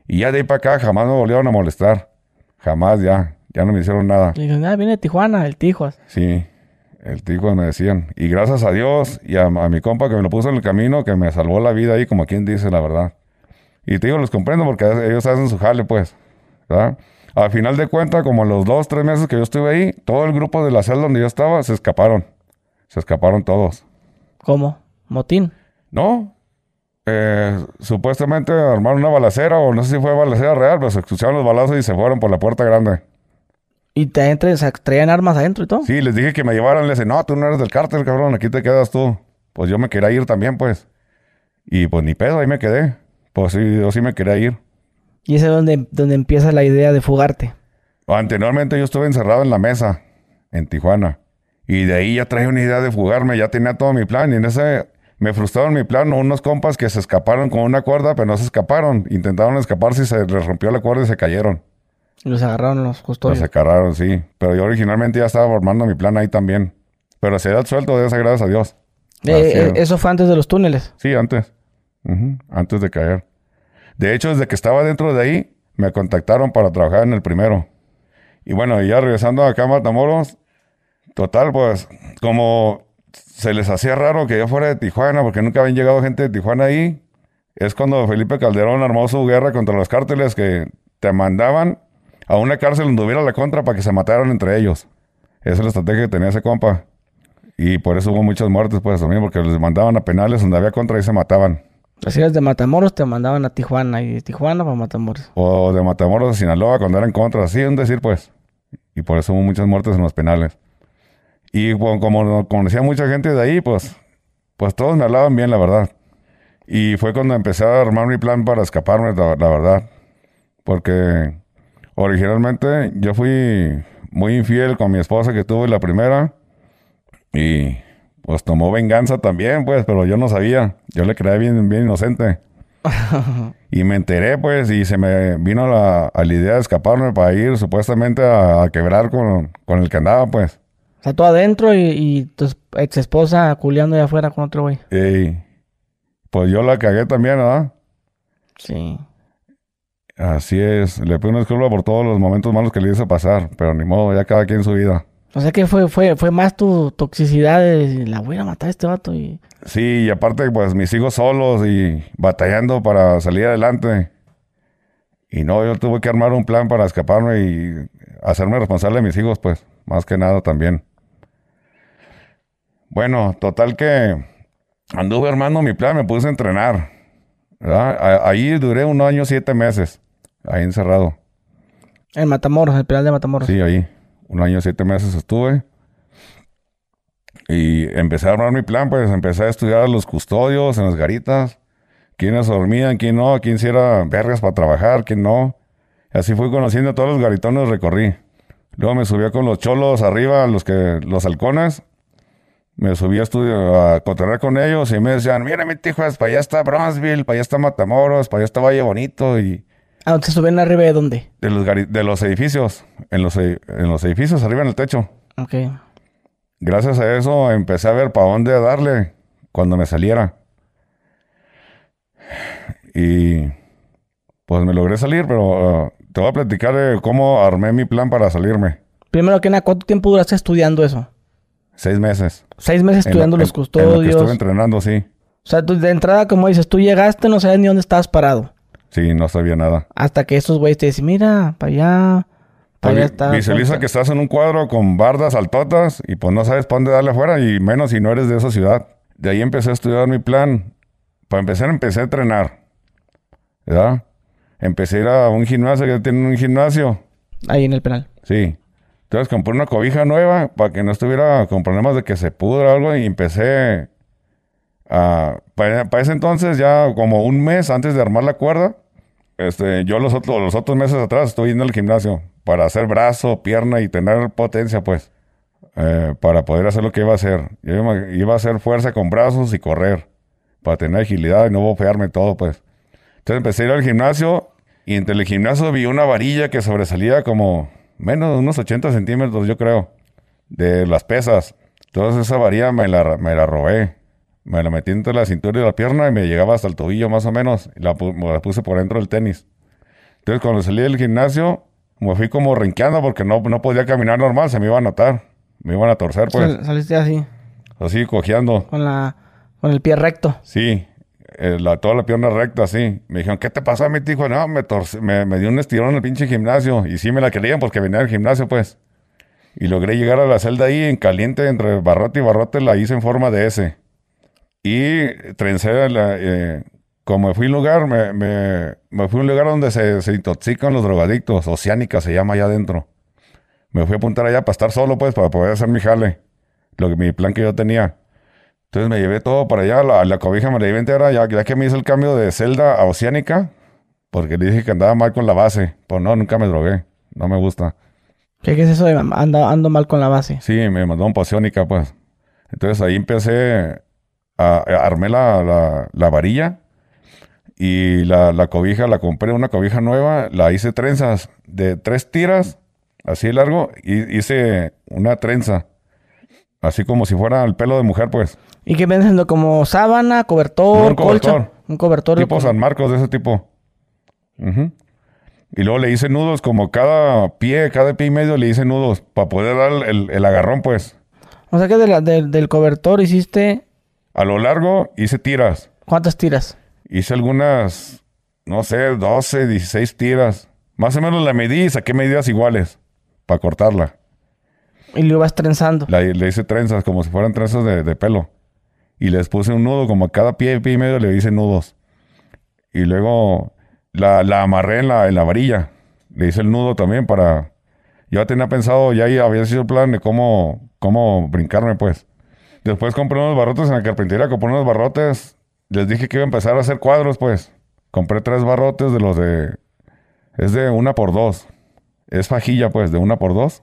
Y ya de ahí para acá jamás me volvieron a molestar. Jamás ya, ya no me hicieron nada. Y dijeron, ah, viene Tijuana, el Tijuas. Sí, el Tijuas me decían. Y gracias a Dios y a, mi compa que me lo puso en el camino, que me salvó la vida ahí, como quien dice la verdad. Y te digo, los comprendo porque ellos hacen su jale, pues. ¿verdad? Al final de cuentas, como los dos, tres meses que yo estuve ahí, todo el grupo de la celda donde yo estaba se escaparon. Se escaparon todos. ¿Cómo? ¿Motín? No. Eh, supuestamente armaron una balacera, o no sé si fue balacera real, pero se escucharon los balazos y se fueron por la puerta grande. ¿Y te o sea, traían armas adentro y todo? Sí, les dije que me llevaran. Les dije, no, tú no eres del cártel, cabrón, aquí te quedas tú. Pues yo me quería ir también, pues. Y pues ni pedo, ahí me quedé. Pues sí, yo sí me quería ir. Y ese es donde, donde empieza la idea de fugarte. Anteriormente yo estuve encerrado en la mesa, en Tijuana. Y de ahí ya traía una idea de fugarme, ya tenía todo mi plan. Y en ese me frustraron mi plan. Unos compas que se escaparon con una cuerda, pero no se escaparon. Intentaron escaparse y se les rompió la cuerda y se cayeron. Los agarraron los custodios. Los agarraron, sí. Pero yo originalmente ya estaba formando mi plan ahí también. Pero se da suelto de esa, gracias a Dios. Eh, eh, ¿Eso fue antes de los túneles? Sí, antes. Antes de caer. De hecho, desde que estaba dentro de ahí, me contactaron para trabajar en el primero. Y bueno, ya regresando acá a Matamoros, total, pues, como se les hacía raro que yo fuera de Tijuana, porque nunca habían llegado gente de Tijuana ahí, es cuando Felipe Calderón armó su guerra contra los cárteles que te mandaban a una cárcel donde hubiera la contra para que se mataran entre ellos. Esa es la estrategia que tenía ese compa. Y por eso hubo muchas muertes, pues también, porque les mandaban a penales donde había contra y se mataban. Así eras de Matamoros, te mandaban a Tijuana y de Tijuana para Matamoros. O de Matamoros a Sinaloa cuando eran contra, así un decir pues. Y por eso hubo muchas muertes en los penales. Y como conocía mucha gente de ahí, pues, pues todos me hablaban bien, la verdad. Y fue cuando empecé a armar mi plan para escaparme, la, la verdad. Porque originalmente yo fui muy infiel con mi esposa que tuve la primera. Y pues tomó venganza también, pues, pero yo no sabía. Yo le creía bien, bien inocente. y me enteré, pues, y se me vino la, a la idea de escaparme para ir supuestamente a, quebrar con, con, el que andaba, pues. O sea, tú adentro y, tu ex esposa culiando allá afuera con otro güey. Y pues yo la cagué también, ¿verdad? Sí. Así es. Le pido una disculpa por todos los momentos malos que le hice pasar, pero ni modo, ya cada quien su vida. O sea que fue, fue, fue más tu toxicidad de la voy a matar a este vato y. Sí, y aparte, pues mis hijos solos y batallando para salir adelante. Y no, yo tuve que armar un plan para escaparme y hacerme responsable de mis hijos, pues, más que nada también. Bueno, total que anduve armando mi plan, me puse a entrenar. Ahí duré un año, siete meses, ahí encerrado. En Matamoros, en el penal de Matamoros. Sí, ahí un año, siete meses estuve. Y empecé a armar mi plan, pues empecé a estudiar a los custodios en las garitas. Quiénes dormían, quién no, quién si era vergas para trabajar, quién no. así fui conociendo a todos los garitones, recorrí. Luego me subía con los cholos arriba, los que, los halcones. Me subí a estudio, a cotorrear con ellos y me decían, mira mi tijuas, para allá está Bronzeville, para allá está Matamoros, para allá está Valle Bonito y ¿A se suben arriba de dónde? De los, de los edificios. En los, en los edificios, arriba en el techo. Ok. Gracias a eso empecé a ver para dónde darle cuando me saliera. Y pues me logré salir, pero uh, te voy a platicar de cómo armé mi plan para salirme. Primero que nada, ¿cuánto tiempo duraste estudiando eso? Seis meses. Seis meses estudiando los custodios. En estuve entrenando, sí. O sea, de entrada, como dices, tú llegaste, no sabes ni dónde estabas parado. Sí, no sabía nada. Hasta que esos güeyes te dicen, mira, para allá, para allá está. Visualiza que estás en un cuadro con bardas altotas y pues no sabes para dónde darle afuera y menos si no eres de esa ciudad. De ahí empecé a estudiar mi plan. Para empezar, empecé a entrenar. ¿Verdad? Empecé a ir a un gimnasio que tiene un gimnasio. Ahí en el penal. Sí. Entonces compré una cobija nueva para que no estuviera con problemas de que se pudra algo y empecé a... Para, ese entonces, ya como un mes antes de armar la cuerda, este, yo los otros, los otros meses atrás estoy yendo al gimnasio para hacer brazo, pierna y tener potencia, pues, eh, para poder hacer lo que iba a hacer. Yo iba, a hacer fuerza con brazos y correr, para tener agilidad y no bofearme todo, pues. Entonces empecé a ir al gimnasio y entre el gimnasio vi una varilla que sobresalía como menos de unos 80 centímetros, yo creo, de las pesas. Entonces esa varilla me la, me la robé. Me la metí entre la cintura y la pierna y me llegaba hasta el tobillo más o menos. Y la, puse por dentro del tenis. Entonces cuando salí del gimnasio, me fui como renqueando porque no, no podía caminar normal, se me iba a notar. Me iban a torcer, pues. saliste así. Así, cojeando. Con la, con el pie recto. Sí, eh, la, toda la pierna recta, así. Me dijeron, ¿qué te pasó? Mi tío no, me, me, me dio un estirón en el pinche gimnasio. Y sí me la querían porque venía del gimnasio, pues. Y logré llegar a la celda ahí en caliente entre barrote y barrote, la hice en forma de S. Y trencé, la, eh, como fui un lugar, me, me, fui a un lugar donde se, se, intoxican los drogadictos, Oceánica se llama allá adentro. Me fui a apuntar allá para estar solo, pues, para poder hacer mi jale, lo que mi plan que yo tenía. Entonces me llevé todo para allá, la, la cobija me la llevé entera, ya, ya que me hice el cambio de celda a Oceánica, porque le dije que andaba mal con la base. Pues no, nunca me drogué, no me gusta. ¿Qué, es eso de ando, ando mal con la base? Sí, me mandó un Oceánica, pues. Entonces ahí empecé armé la, varilla y la, cobija, la compré una cobija nueva, la hice trenzas de tres tiras, así largo, y hice una trenza, así como si fuera el pelo de mujer, pues. ¿Y qué viene siendo? ¿Como sábana, cobertor, un cobertor, Un cobertor. Tipo San Marcos, de ese tipo. Y luego le hice nudos, como cada pie, cada pie y medio le hice nudos, para poder dar el, agarrón, pues. O sea que del cobertor hiciste a lo largo hice tiras. ¿Cuántas tiras? Hice algunas, no sé, 12, 16 tiras. Más o menos la medí y saqué medidas iguales para cortarla. ¿Y lo ibas trenzando? le hice trenzas como si fueran trenzas de, pelo. Y les puse un nudo, como a cada pie, pie y medio le hice nudos. Y luego la, amarré en la, en la varilla. Le hice el nudo también para... Yo tenía pensado, ya había sido el plan de cómo, cómo brincarme, pues. Después compré unos barrotes en la carpintería, compré unos barrotes les dije que iba a empezar a hacer cuadros, pues. Compré tres barrotes de los de... Es de una por dos. Es fajilla, pues, de una por dos.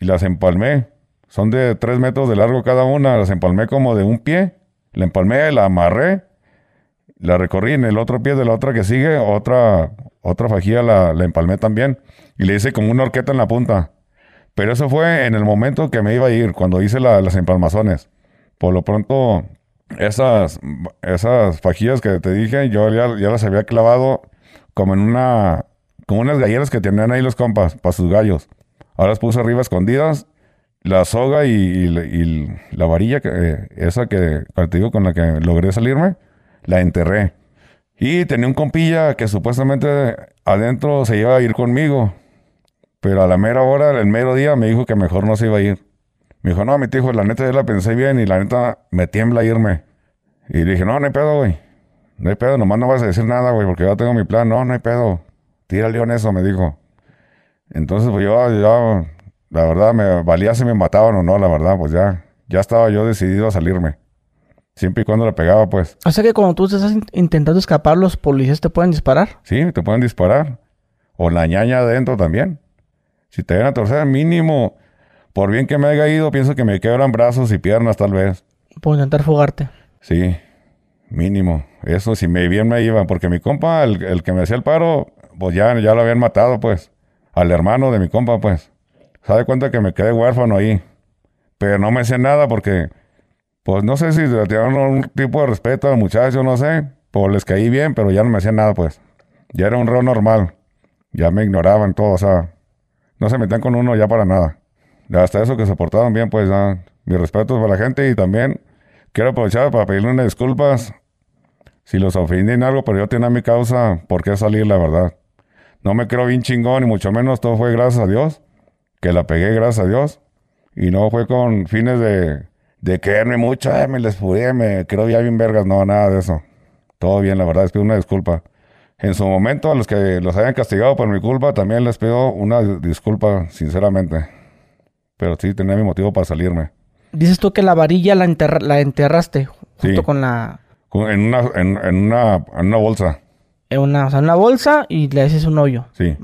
Y las empalmé. Son de tres metros de largo cada una. Las empalmé como de un pie. La empalmé, la amarré. La recorrí en el otro pie de la otra que sigue. Otra, otra fajilla la, la empalmé también. Y le hice como una horqueta en la punta. Pero eso fue en el momento que me iba a ir, cuando hice las empalmazones. Por lo pronto, esas, esas fajillas que te dije, yo ya, las había clavado como en una, como unas galleras que tenían ahí los compas, para sus gallos. Ahora las puse arriba escondidas, la soga y, la varilla, que, eh, esa que, te digo, con la que logré salirme, la enterré. Y tenía un compilla que supuestamente adentro se iba a ir conmigo. Pero a la mera hora, el mero día, me dijo que mejor no se iba a ir. Me dijo, no, mi tío, la neta ya la pensé bien y la neta me tiembla irme. Y le dije, no, no hay pedo, güey. No hay pedo, nomás no vas a decir nada, güey, porque ya tengo mi plan. No, no hay pedo. Tira el león eso, me dijo. Entonces, pues yo, la verdad, me valía si me mataban o no, la verdad, pues ya, ya estaba yo decidido a salirme. Siempre y cuando le pegaba, pues. O sea que cuando tú estás intentando escapar, los policías te pueden disparar. Sí, te pueden disparar. O la ñaña adentro también. Si te ven a torcer, mínimo, por bien que me haya ido, pienso que me quebran brazos y piernas tal vez. Por intentar fugarte. Sí, mínimo. Eso, si me bien me iban, porque mi compa, el, que me hacía el paro, pues ya, ya lo habían matado, pues. Al hermano de mi compa, pues. Sabe cuenta que me quedé huérfano ahí. Pero no me hacía nada porque, pues no sé si le tiraron un tipo de respeto al muchacho, no sé. Pues les caí bien, pero ya no me hacían nada, pues. Ya era un reo normal. Ya me ignoraban todo, o sea, no se metían con uno ya para nada. Hasta eso que se portaban bien, pues ya, mis respetos para la gente y también quiero aprovechar para pedirle unas disculpas si los ofendí en algo, pero yo tenía mi causa por qué salir, la verdad. No me creo bien chingón y mucho menos todo fue gracias a Dios, que la pegué gracias a Dios y no fue con fines de, de quererme mucho, me les pude, me creo bien vergas, no, nada de eso. Todo bien, la verdad, es pido una disculpa. En su momento, a los que los hayan castigado por mi culpa, también les pido una disculpa, sinceramente. Pero sí, tenía mi motivo para salirme. Dices tú que la varilla la, la enterraste junto con la... En una, en, una, en una bolsa. En una, o sea, una bolsa y le haces un hoyo. Sí.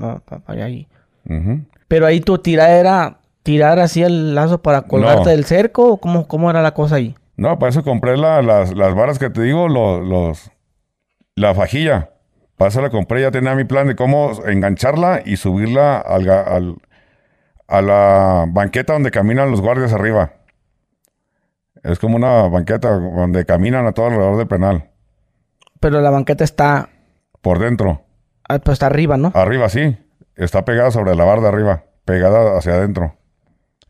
ahí. Pero ahí tu tirada era tirar así el lazo para colgarte del cerco o cómo, cómo era la cosa ahí. No, para eso compré las, las varas que te digo, los, los, la fajilla. Para eso la compré, ya tenía mi plan de cómo engancharla y subirla al, a la banqueta donde caminan los guardias arriba. Es como una banqueta donde caminan a todo alrededor del penal. Pero la banqueta está... Por dentro. Ah, pues está arriba, ¿no? Arriba, sí. Está pegada sobre la barda arriba. Pegada hacia adentro.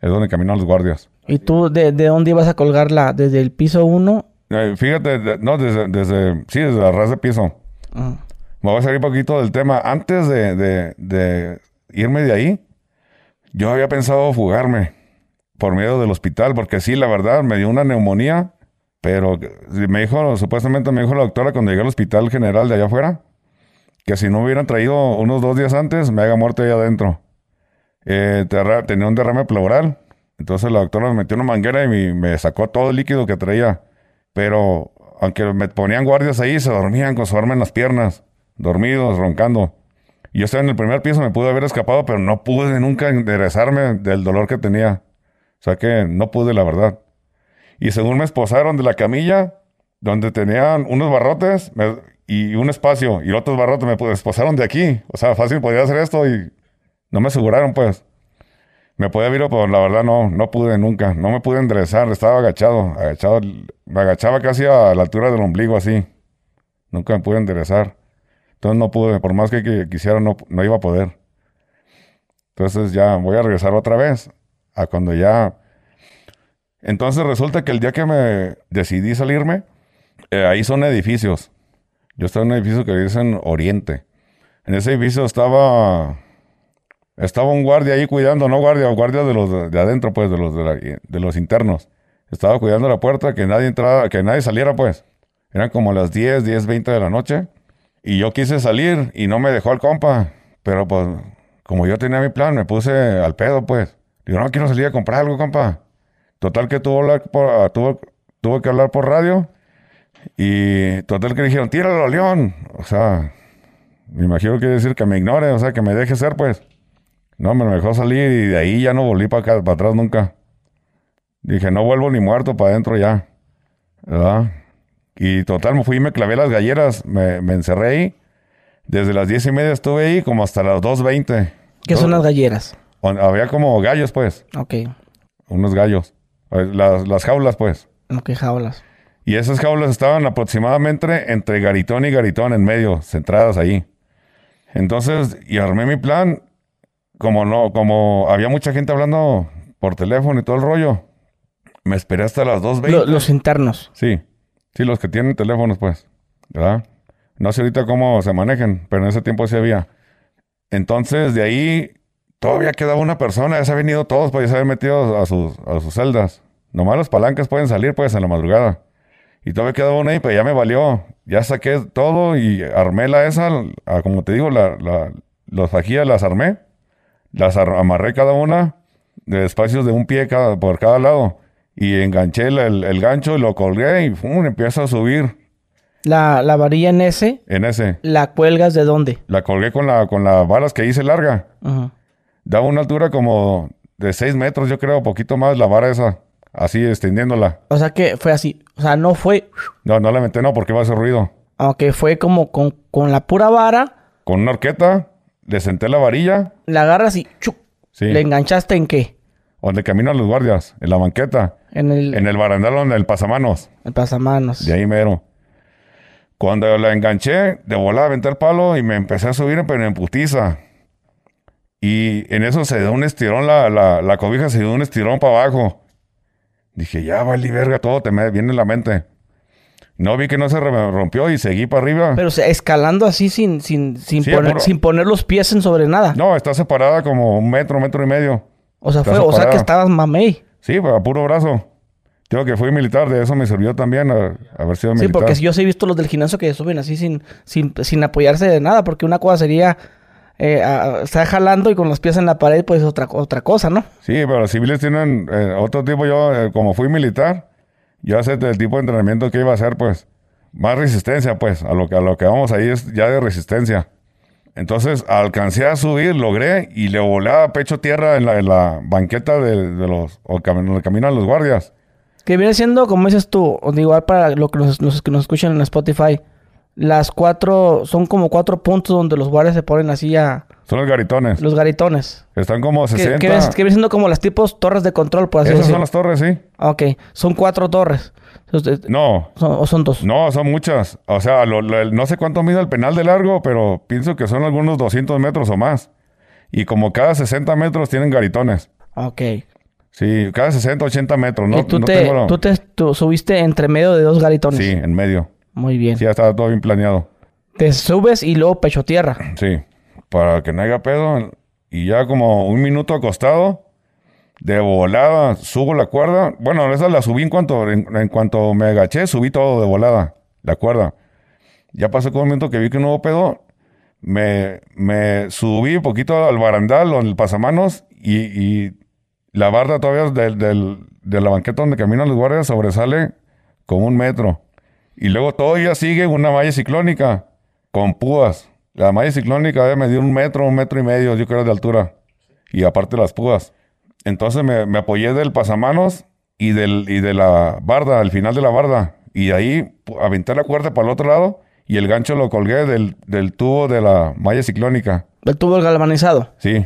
Es donde caminan los guardias. ¿Y tú de, dónde ibas a colgarla? ¿Desde el piso 1? Eh, fíjate, no, desde, desde... Sí, desde la ras de piso. Ah. Me voy a salir un poquito del tema. Antes de, irme de ahí, yo había pensado fugarme por miedo del hospital, porque sí, la verdad, me dio una neumonía, pero me dijo, supuestamente me dijo la doctora cuando llegué al hospital general de allá afuera, que si no hubieran traído unos dos días antes, me haga muerte ahí adentro. Eh, tenía un derrame pleural, entonces la doctora me metió una manguera y me sacó todo el líquido que traía, pero aunque me ponían guardias ahí, se dormían con su arma en las piernas dormidos, roncando. Yo estaba en el primer piso, me pude haber escapado, pero no pude nunca enderezarme del dolor que tenía. O sea que no pude, la verdad. Y según me esposaron de la camilla, donde tenían unos barrotes y un espacio, y otros barrotes me esposaron de aquí. O sea, fácil podía hacer esto y no me aseguraron, pues. Me podía vir, pero la verdad no, no pude nunca. No me pude enderezar, estaba agachado, agachado. Me agachaba casi a la altura del ombligo, así. Nunca me pude enderezar. Entonces no pude, por más que, quisiera, no, no iba a poder. Entonces ya voy a regresar otra vez a cuando ya... Entonces resulta que el día que me decidí salirme, eh, ahí son edificios. Yo estaba en un edificio que dicen Oriente. En ese edificio estaba estaba un guardia ahí cuidando, no guardia, guardia de los de, adentro, pues, de los de, de, los internos. Estaba cuidando la puerta, que nadie entrara, que nadie saliera, pues. Eran como las 10, 10, 20 de la noche. Y yo quise salir y no me dejó el compa. Pero pues, como yo tenía mi plan, me puse al pedo, pues. Digo, no quiero salir a comprar algo, compa. Total que tuvo, por, ah, tuvo, que hablar por radio. Y total que dijeron, tíralo, León. O sea, me imagino que decir que me ignore, o sea, que me deje ser, pues. No, me dejó salir y de ahí ya no volví para acá, para atrás nunca. Dije, no vuelvo ni muerto para adentro ya. ¿Verdad? Y total, me fui y me clavé las galleras, me, me encerré ahí. Desde las diez y media estuve ahí como hasta las 2.20. ¿Qué son las galleras? Había como gallos, pues. Ok. Unos gallos. Eh, Las, las jaulas, pues. Ok, jaulas. Y esas jaulas estaban aproximadamente entre garitón y garitón en medio, centradas ahí. Entonces, y armé mi plan. Como no, como había mucha gente hablando por teléfono y todo el rollo. Me esperé hasta las 2.20. Lo- los internos. Sí, sí, los que tienen teléfonos, pues, ¿verdad? No sé ahorita cómo se manejen, pero en ese tiempo sí había. Entonces, de ahí todavía quedaba una persona, ya se habían ido todos, pues ya se habían metido a sus, a sus celdas. Nomás los palancas pueden salir, pues, en la madrugada. Y todavía quedaba una ahí, pero ya me valió. Ya saqué todo y armé la esa, como te digo, la, la, los fajillas las armé. Las ar- amarré cada una de espacios de un pie cada, por cada lado. Y enganché el, el- el gancho y lo colgué y ¡fum! empiezo a subir La, la varilla en ese, en ese. ¿la cuelgas de dónde? La colgué con la con las varas que hice larga. Ujú. Daba una altura como de 6 metros, yo creo, poquito más la vara esa. Así extendiéndola. O sea que fue así. O sea, no fue... No, no la metí, no, porque iba a hacer ruido. Aunque fue como con, con la pura vara, Con una horqueta, le senté la varilla. la agarras y... ¡chuc! Sí. ¿Le enganchaste en qué? Donde caminan los guardias, en la banqueta. En el, En el barandal donde el pasamanos. el pasamanos. De ahí mero. Cuando la enganché, de volada aventé el palo y me empecé a subir, pero en putiza. Y en eso se dio un estirón, la, la, la cobija se dio un estirón para abajo. Dije, ya vale verga, todo te me viene en la mente. No vi que no se rompió y seguí para arriba. Pero o sea, escalando así sin, sin, sin, Sí, poner, sin poner los pies en sobre nada. No, está separada como un metro, metro y medio. O sea, fue, o sea que estabas mamey. Sí, a puro brazo. Digo que fui militar, de eso me sirvió también a- haber sido Sí, militar. porque yo sí he visto los del gimnasio que suben así sin, sin, sin apoyarse de nada, porque una cosa sería eh, a- jalando y con los pies en la pared, pues otra, otra cosa, ¿no? Sí, pero los civiles tienen eh, otro tipo. Yo, eh, como fui militar, yo sé el tipo de entrenamiento que iba a hacer, pues, más resistencia, pues, a lo que, a lo que vamos ahí es ya de resistencia. Entonces, alcancé a subir, logré, y le volé pecho tierra en la, en la banqueta de, los, o cam- caminan los guardias. Que viene siendo, como dices tú, igual para lo que nos, los que nos escuchan en Spotify, las cuatro, son como cuatro puntos donde los guardias se ponen así a Son los garitones. los garitones. Están como Que, 60. que, que siendo como las tipos torres de control, por así Esas son las torres, sí. Ok, son cuatro torres. Entonces, No, son- o son dos. No, son muchas. O sea, lo- lo- no sé cuánto mide el penal de largo, pero pienso que son algunos 200 metros o más. Y como cada 60 metros tienen garitones. Ok. Sí, cada 60, 80 metros. No, y tú, no te, tengo la- tú te tú subiste entre medio de dos garitones. Sí, en medio. Muy bien. Sí, ya estaba todo bien planeado. Te subes y luego pecho tierra. Sí, para que no haya pedo. Y ya como un minuto acostado, de volada, subo la cuerda. Bueno, esa la subí en cuanto, en, en cuanto me agaché, subí todo de volada, la cuerda. Ya pasó como un minuto que vi que no hubo pedo. Me, me subí un poquito al barandal o el pasamanos y, y la barda todavía del, del- de la banqueta donde caminan los guardias sobresale como un metro. Y luego todavía sigue una malla ciclónica con púas. La malla ciclónica debe medir un metro, un metro y medio, yo creo, de altura. Y aparte las púas. Entonces me, me apoyé del pasamanos y, del, y de la barda, al final de la barda. Y de ahí aventé la cuerda para el otro lado y el gancho lo colgué del, del tubo de la malla ciclónica. El tubo galvanizado. Sí.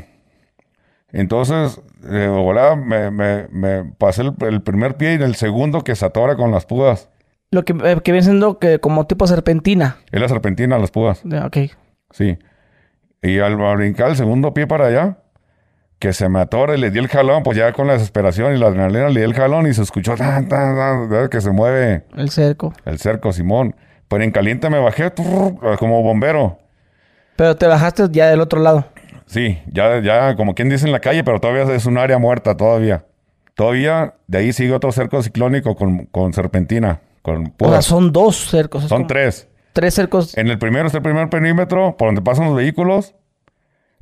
Entonces, volada, me, me, me pasé el, el primer pie y el segundo que se atora con las púas. Lo que, eh, que viene siendo que como tipo serpentina. Es la serpentina, las púas. Ok. Sí. Y al brincar el segundo pie para allá, que se me atora y le di el jalón, pues ya con la desesperación y la adrenalina le di el jalón y se escuchó tan, tan, tan, que se mueve El cerco. el cerco, Simón. Pero en caliente me bajé como bombero. Pero te bajaste ya del otro lado. Sí, ya, ya, como quien dice en la calle, pero todavía es un área muerta, todavía. Todavía de ahí sigue otro cerco ciclónico con, con serpentina, con O sea, púas. son dos cercos. Son tres. Tres cercos. En el primero está el primer perímetro por donde pasan los vehículos.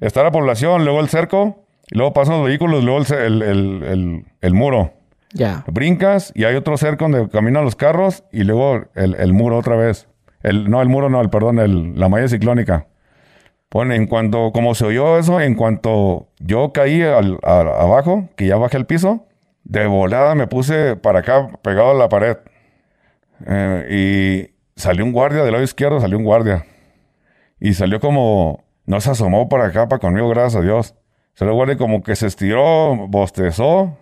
Está la población, luego el cerco, y luego pasan los vehículos, luego el, el- el- muro. Ya. Brincas y hay otro cerco donde caminan los carros y luego el, el muro otra vez. El, no, el muro no, el perdón, el, la malla ciclónica. Pone, en cuanto, como se oyó eso, en cuanto yo caí al, a- abajo, que ya bajé el piso, de volada me puse para acá, pegado a la pared. Eh, y salió un guardia del lado izquierdo, salió un guardia. Y salió como, no se asomó para acá, para conmigo, gracias a Dios. Salió el guardia como que se estiró, bostezó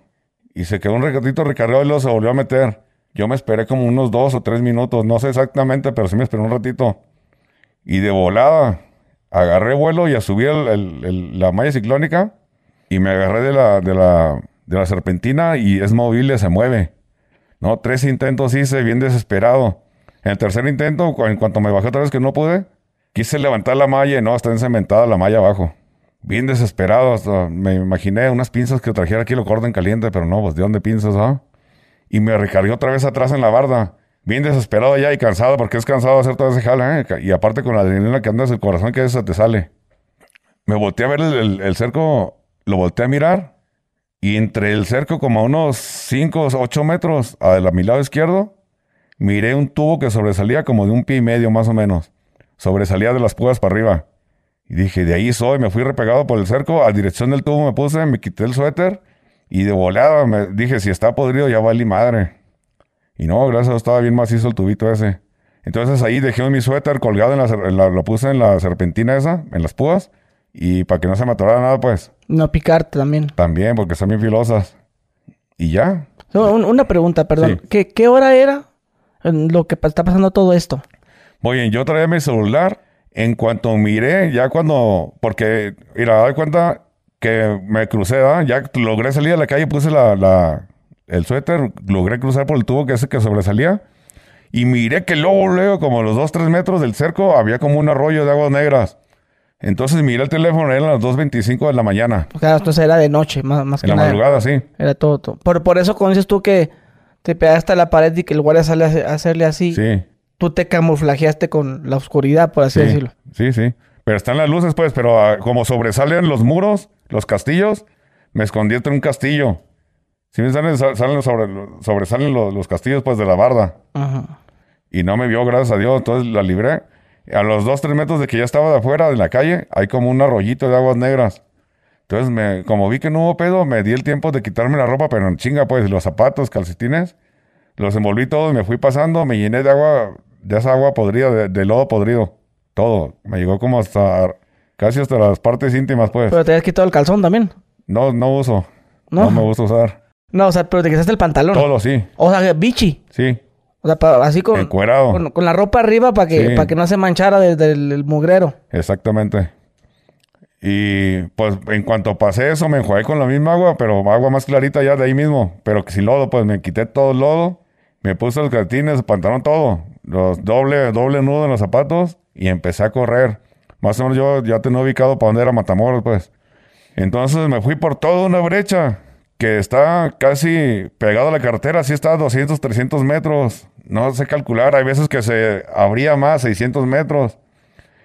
y se quedó un recatito recargado y luego se volvió a meter. Yo me esperé como unos dos o tres minutos, no sé exactamente, pero sí me esperé un ratito. Y de volada, agarré vuelo y a subir la malla ciclónica y me agarré de la, de, la, de la serpentina y es movible, se mueve. No, tres intentos hice, bien desesperado. En el tercer intento, en cuanto me bajé otra vez que no pude, quise levantar la malla y no, está encementada la malla abajo. Bien desesperado, me imaginé unas pinzas que trajera aquí lo corten caliente, pero no, pues ¿de dónde pinzas, ah? Y me recargué otra vez atrás en la barda. Bien desesperado ya y cansado, porque es cansado hacer todo ese jale, ¿eh? Y aparte con la adrenalina que andas el corazón que eso te sale. Me volteé a ver el- el cerco, lo volteé a mirar, y entre el cerco, como a unos 5 o 8 metros a mi lado izquierdo, miré un tubo que sobresalía como de un pie y medio más o menos. Sobresalía de las púas para arriba. Y dije, de ahí soy, me fui repegado por el cerco, a dirección del tubo me puse, me quité el suéter y de volada me dije, si está podrido ya valí madre. Y no, gracias a Dios estaba bien macizo el tubito ese. Entonces ahí dejé mi suéter colgado en lo puse en la serpentina esa, en las púas, y para que no se me atorara nada, pues No picarte también. también, porque están bien filosas. Y ya, No, un- una pregunta, perdón. Sí. ¿Qué, qué hora era en lo que está pasando todo esto? Muy bien, yo traía mi celular. En cuanto miré, ya cuando. Porque, mira, da cuenta que me crucé, ¿verdad? Ya logré salir a la calle, puse la, la- el suéter, logré cruzar por el tubo que ese que sobresalía. Y miré que luego, luego, como a los 2, 3 metros del cerco, había como un arroyo de aguas negras. Entonces miré el teléfono, eran las 2.25 de la mañana. O sea, entonces era de noche, más, más En que la nada. madrugada, sí. Era todo, todo. Por, por eso, cuando dices tú que te pegaste a la pared y que el guardia sale a hace- a hacerle así, Sí. tú te camuflajeaste con la oscuridad, por así Sí, decirlo. sí, sí. Pero están las luces, pues, pero ah, como sobresalen los muros, los castillos, me escondí entre un castillo. Si me salen, sa- salen sobre, sobresalen los, los castillos, pues, de la barda. Ajá. Y no me vio, gracias a Dios, entonces la libré. A los dos, tres metros de que ya estaba de afuera, de la calle, hay como un arroyito de aguas negras. Entonces, me, como vi que no hubo pedo, me di el tiempo de quitarme la ropa, pero en chinga, pues, los zapatos, calcetines, los envolví todos, me fui pasando, me llené de agua, de esa agua podrida, de, de lodo podrido. Todo. Me llegó como hasta, casi hasta las partes íntimas, pues. Pero te habías quitado el calzón también. No, no uso. ¿No? No, me gusta usar. No, o sea, pero te quitaste el pantalón. Todo, sí. O sea, bichi. Sí. O sea, pa- así con, con, con la ropa arriba para que, Sí. para que no se manchara desde el, el mugrero. Exactamente. Y pues en cuanto pasé eso, me enjuagué con la misma agua, pero agua más clarita ya de ahí mismo. Pero sin lodo, pues me quité todo el lodo, me puse los calcetines, el pantalón, todo. Los doble, doble nudo en los zapatos y empecé a correr. Más o menos yo ya tenía ubicado para dónde era Matamoros, pues. Entonces me fui por toda una brecha que está casi pegado a la carretera, sí está a 200, 300 metros. No sé calcular, hay veces que se abría más, 600 metros.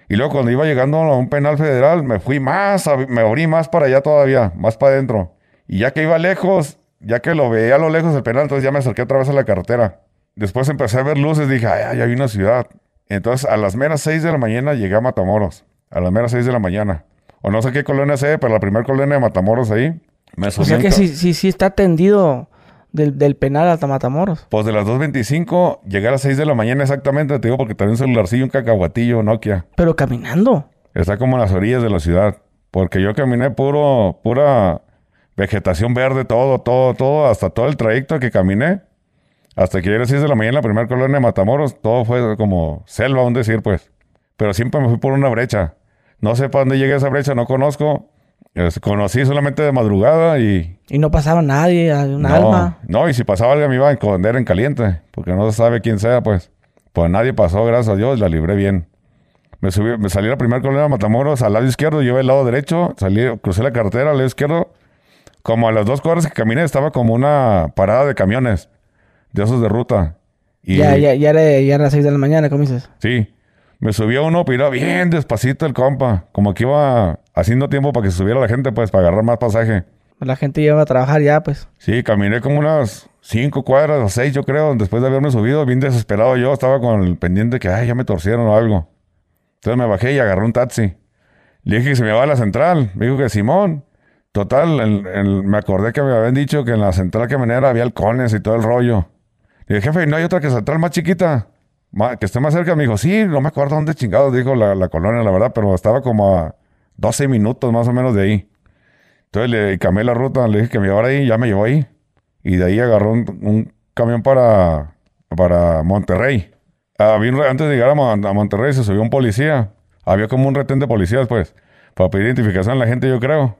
Y luego cuando iba llegando a un penal federal, me fui más, me abrí más para allá todavía, más para adentro. Y ya que iba lejos, ya que lo veía a lo lejos el penal, entonces ya me acerqué otra vez a la carretera. Después empecé a ver luces, dije, ay, ya hay una ciudad. Entonces a las meras 6 de la mañana llegué a Matamoros. A las meras 6 de la mañana. O no sé qué colonia sea, pero la primera colonia de Matamoros ahí. Me O sea que sí, sí, sí está tendido del, del penal hasta Matamoros. Pues de las 2.25 llegué a las 6 de la mañana exactamente, te digo, porque tenía un celularcillo, un cacahuatillo, Nokia. Pero caminando. Está como en las orillas de la ciudad. Porque yo caminé puro, pura vegetación verde, todo, todo, todo, hasta todo el trayecto que caminé. Hasta que llegué a las 6 de la mañana la primera colonia de Matamoros, todo fue como selva, un decir, pues. Pero siempre me fui por una brecha. No sé para dónde llegué a esa brecha, no conozco. Es- conocí solamente de madrugada y... Y no pasaba nadie, un no, alma. no, y si pasaba alguien me iba a esconder en caliente, porque no se sabe quién sea, pues. Pues nadie pasó, gracias a Dios, la libré bien. Me subí, me salí a la primera colonia de Matamoros al lado izquierdo, iba al lado derecho, salí, crucé la carretera al lado izquierdo. Como a las dos cuadras que caminé estaba como una parada de camiones, de esos de ruta. Y Ya, ya, ya era, ya era las 6 de la mañana, ¿cómo dices? sí, me subía uno, pero bien despacito el compa, como que iba haciendo tiempo para que se subiera la gente, pues, para agarrar más pasaje. La gente iba a trabajar ya, pues. Sí, caminé como unas cinco cuadras o seis, yo creo, después de haberme subido, bien desesperado yo, estaba con el pendiente que, ay, ya me torcieron o algo. Entonces me bajé y agarré un taxi. Le dije que se me iba a la central. Me dijo que Simón. Total, me acordé que me habían dicho que en la central que venía había halcones y todo el rollo. Le dije, jefe, ¿no hay otra que central más chiquita? que esté más cerca. Me dijo, sí, no me acuerdo dónde chingados dijo la, la, colonia, la verdad, pero estaba como a 12 minutos más o menos de ahí. Entonces le cambié la ruta, le dije que me llevara ahí, ya me llevó ahí. Y de ahí agarró un, camión para, para Monterrey. antes de llegar a, Monterrey se subió un policía. Había como un retén de policías, pues, para pedir identificación a la gente, yo creo.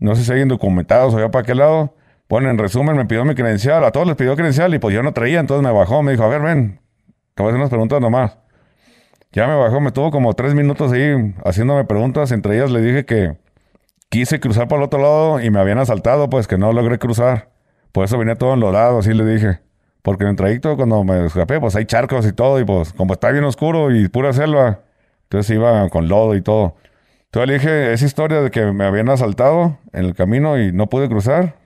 No sé si hay indocumentados o ya para qué lado. Bueno, en resumen, me pidió mi credencial. A todos les pidió credencial y pues yo no traía. Entonces me bajó, me dijo, a ver, ven, te voy a hacer unas preguntas nomás. Ya me bajó, me tuvo como tres minutos ahí haciéndome preguntas. Entre ellas le dije que quise cruzar para el otro lado y me habían asaltado, pues que no logré cruzar. Por eso venía todo enlodado, así le dije. Porque en el trayecto, cuando me escapé, pues hay charcos y todo. Y pues, como está bien oscuro y pura selva, entonces iba con lodo y todo. Entonces le dije esa historia de que me habían asaltado en el camino y no pude cruzar.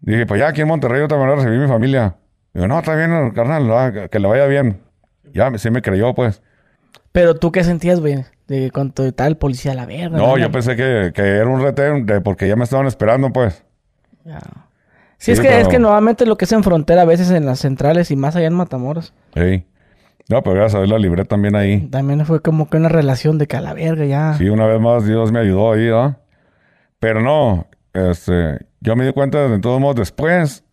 Dije, pues ya aquí en Monterrey yo también recibí mi familia. Digo, no, está bien, carnal, que le vaya bien. Ya, sí me creyó, pues. Pero tú qué sentías, güey, de cuánto tal el policía a la verga. No, yo pensé que, era un retén de porque ya me estaban esperando, pues. Ya. Sí, es que es que nuevamente lo que es en frontera a veces en las centrales y más allá en Matamoros. Sí. No, pero gracias a Dios la libré también ahí. También fue como que una relación de que a la verga ya. Sí, una vez más Dios me ayudó ahí, ¿no? Pero no, este, yo me di cuenta de todos modos después,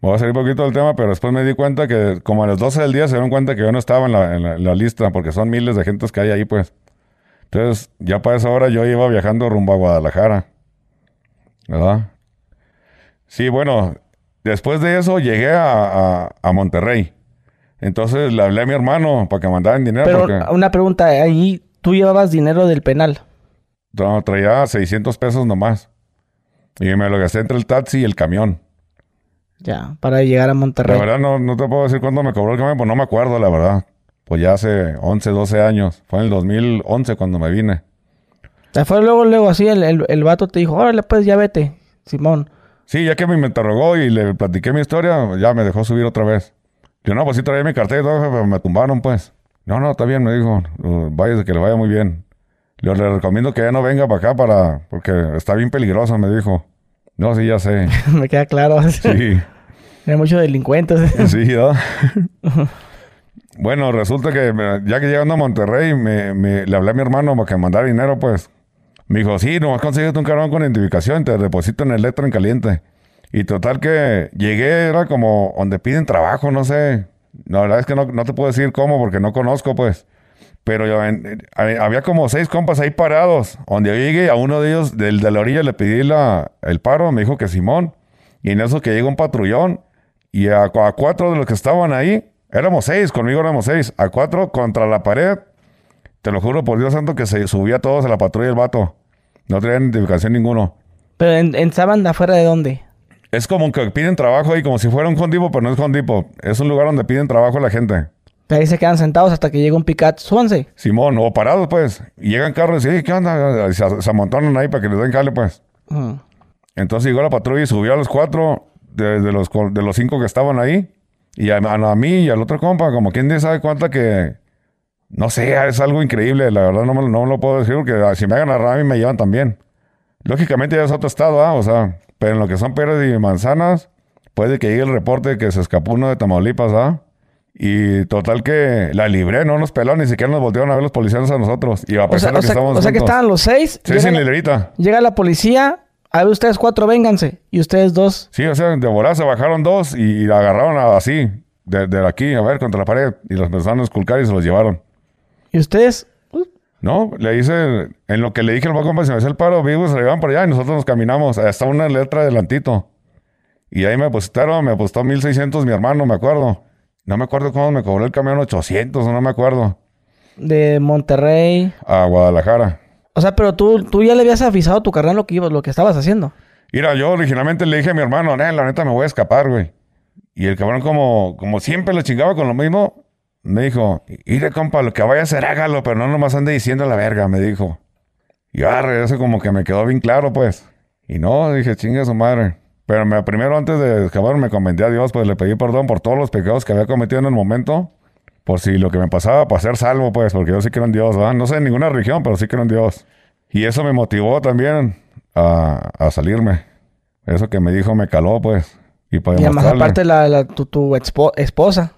me voy a salir un poquito del tema, pero después me di cuenta que como a las 12 del día se dieron cuenta que yo no estaba en la, en la, lista, porque son miles de gentes que hay ahí, pues. Entonces, ya para esa hora yo iba viajando rumbo a Guadalajara. ¿Verdad? Sí, bueno, después de eso llegué a, a Monterrey. Entonces le hablé a mi hermano para que mandaran dinero. Pero una pregunta, ahí tú llevabas dinero del penal. No, traía 600 pesos nomás. Y me lo gasté entre el taxi y el camión. Ya, para llegar a Monterrey. La verdad no, no te puedo decir cuándo me cobró el camión, pues no me acuerdo, la verdad. Pues ya hace 11, 12 años. Fue en el 2011 cuando me vine. Sea, fue luego, luego así, el, el, el vato te dijo, órale, pues ya vete, Simón. Sí, ya que me interrogó y le platiqué mi historia, ya me dejó subir otra vez. Yo, no, pues sí traía mi cartel y todo, pero me tumbaron, pues. No, no, está bien, me dijo. Vaya, que le vaya muy bien. Yo le recomiendo que ya no venga para acá para... Porque está bien peligroso, me dijo. No, sí, ya sé. me queda claro. Sí. Hay muchos delincuentes. sí, ¿no? bueno, resulta que ya que llegando a Monterrey, me, le hablé a mi hermano para que me mandara dinero, pues. Me dijo, sí, nomás conseguiste un carbón con identificación, te deposito en el letra en caliente. Y total que llegué, era como donde piden trabajo, no sé. La verdad es que no, te puedo decir cómo porque no conozco, pues. Pero yo, había como seis compas ahí parados. Donde yo llegué, a uno de ellos, del de la orilla, le pedí la, el paro. Me dijo que Simón. Y en eso que llega un patrullón. Y a, cuatro de los que estaban ahí, éramos seis, conmigo éramos seis. A cuatro contra la pared. Te lo juro por Dios santo que se subía todos a la patrulla el vato. No tenía identificación ninguno. ¿Pero en, en afuera de dónde? Es como que piden trabajo ahí, como si fuera un condipo, pero no es condipo. Es un lugar donde piden trabajo la gente. Ahí se quedan sentados hasta que llega un picat, súbanse. Simón, o parados, pues. Y llegan carros y dicen, ¿qué onda? Se, amontonan ahí para que les den cale, pues. Entonces llegó la patrulla y subió a los cuatro de, los, de los cinco que estaban ahí. Y a, mí y al otro compa, como quien sabe cuánta que... No sé, es algo increíble. La verdad no me, no lo puedo decir porque si me hagan a mí me llevan también. Lógicamente ya es otro estado, ¿ah? O sea... Pero en lo que son peras y manzanas, puede que llegue el reporte que se escapó uno de Tamaulipas, ¿ah? Y total que la libré, no nos peló, ni siquiera nos voltearon a ver los policías a nosotros. Y a pesar de que estamos O sea que estaban los seis. Sí, sin librita. Llega la policía, a ver ustedes cuatro, vénganse. Y ustedes dos. Sí, o sea, de volar se bajaron dos y, la agarraron así, de, aquí, a ver, contra la pared. Y los empezaron a esculcar y se los llevaron. ¿Y ustedes? No, le hice, en lo que le dije al compa, si me hacía el paro, vivos se llevan por allá y nosotros nos caminamos hasta una letra adelantito. Y ahí me depositaron, me apostó 1600 mi hermano, me acuerdo. No me acuerdo cómo me cobró el camión 800, no me acuerdo. De Monterrey. A Guadalajara. O sea, pero tú, tú ya le habías avisado a tu carnal lo que, lo que estabas haciendo. Mira, yo originalmente le dije a mi hermano, la neta me voy a escapar, güey. Y el cabrón como, como siempre le chingaba con lo mismo, me dijo, ire compa, lo que vaya a hacer hágalo, pero no nomás ande diciendo la verga, me dijo. Y arre, eso como que me quedó bien claro, pues. Y no, dije, chinga su madre. Pero me- primero, antes de escapar, me convencí a Dios, pues le pedí perdón por todos los pecados que había cometido en el momento. Por si lo que me pasaba, para ser salvo, pues, porque yo sí creo en Dios, ¿verdad? No sé en ninguna religión, pero sí creo en Dios. Y eso me motivó también a, a salirme. Eso que me dijo me caló, pues. Y para Y además aparte la, la- tu, tu expo- esposa.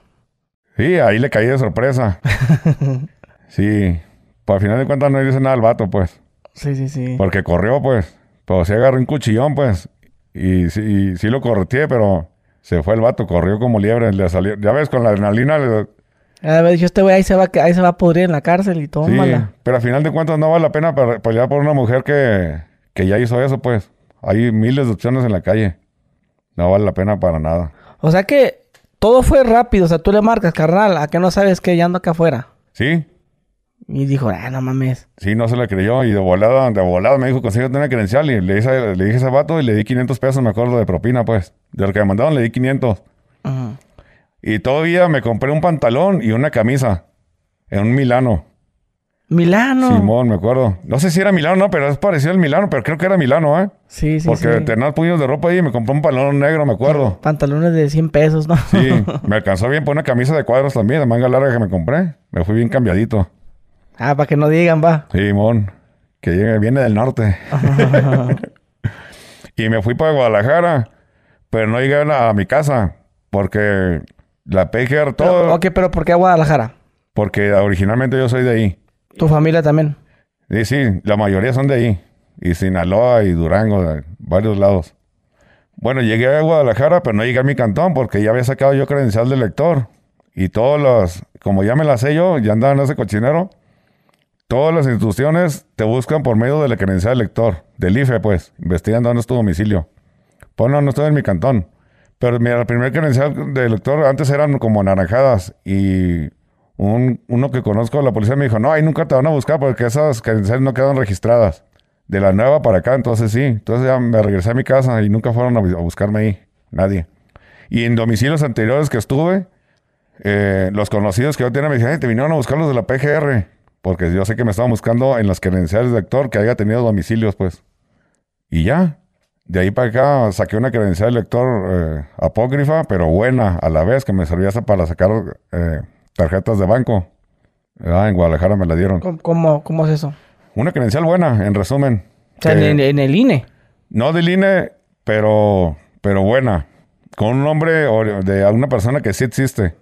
Sí, ahí le caí de sorpresa. sí. Pues al final de cuentas no le hice nada al vato, pues. Sí, sí, sí. Porque corrió, pues. Pero sí agarré un cuchillón, pues. Y sí, y sí lo correteé, pero se fue el vato, corrió como liebre, le salió. Ya ves, con la adrenalina, le- A ver, dijo, este güey ahí se va, ahí se va a pudrir en la cárcel y sí. tómala. Pero al final de cuentas no vale la pena pe- pelear por una mujer que, que ya hizo eso, pues. Hay miles de opciones en la calle. No vale la pena para nada. O sea que todo fue rápido. O sea, tú le marcas, carnal, a que no sabes que ya ando acá afuera. Sí, Y dijo, ah, no mames. sí, no se le creyó. Y de volada, de volada me dijo, consíguete una credencial. Y le, hice- le dije a ese vato y le di 500 pesos, me acuerdo, de propina, pues. De lo que me mandaron le di 500. Ujú. Y todavía me compré un pantalón y una camisa. En un Milano. Milano. Simón, me acuerdo. No sé si era Milano no, pero es parecido al Milano, pero creo que era Milano, ¿eh? Sí, sí, Porque sí. tenía puños de ropa ahí y me compré un pantalón negro, me acuerdo. Pantalones de 100 pesos, ¿no? Sí, me alcanzó bien por una camisa de cuadros también, de manga larga que me compré. Me fui bien cambiadito. ah, para que no digan, va. Simón, que viene del norte. y me fui para Guadalajara, pero no llegué a, la- a mi casa, porque la PGR todo, Pero, ok, pero ¿por qué a Guadalajara? porque originalmente yo soy de ahí. Tu familia también. Sí, sí, la mayoría son de ahí. Y Sinaloa y Durango, de varios lados. Bueno, llegué a Guadalajara, pero no llegué a mi cantón porque ya había sacado yo credencial de lector. Y todas las, como ya me las sé yo, ya andaba en ese cochinero, todas las instituciones te buscan por medio de la credencial de lector, del IFE, pues, investigan dónde es tu domicilio. Pues no, no estoy en mi cantón. Pero mira, la primera credencial de lector antes eran como naranjadas y un, uno que conozco, la policía me dijo, no, ahí nunca te van a buscar porque esas credenciales no quedan registradas. De la nueva para acá, entonces sí. Entonces ya me regresé a mi casa y nunca fueron a, bu- a buscarme ahí. Nadie. Y en domicilios anteriores que estuve, eh, los conocidos que yo tenía me dijeron, "Ay, te vinieron a buscar los de la PGR. Porque yo sé que me estaban buscando en las credenciales de lector que haya tenido domicilios, pues. Y ya. De ahí para acá saqué una credencial de lector eh, apócrifa, pero buena a la vez, que me servía hasta para sacar eh, tarjetas de banco. Ah, en Guadalajara me la dieron. ¿Cómo, cómo, es eso? Una credencial buena, en resumen. O sea, Que- en, en el INE. no del INE, pero, pero buena. Con un nombre de una persona que sí existe.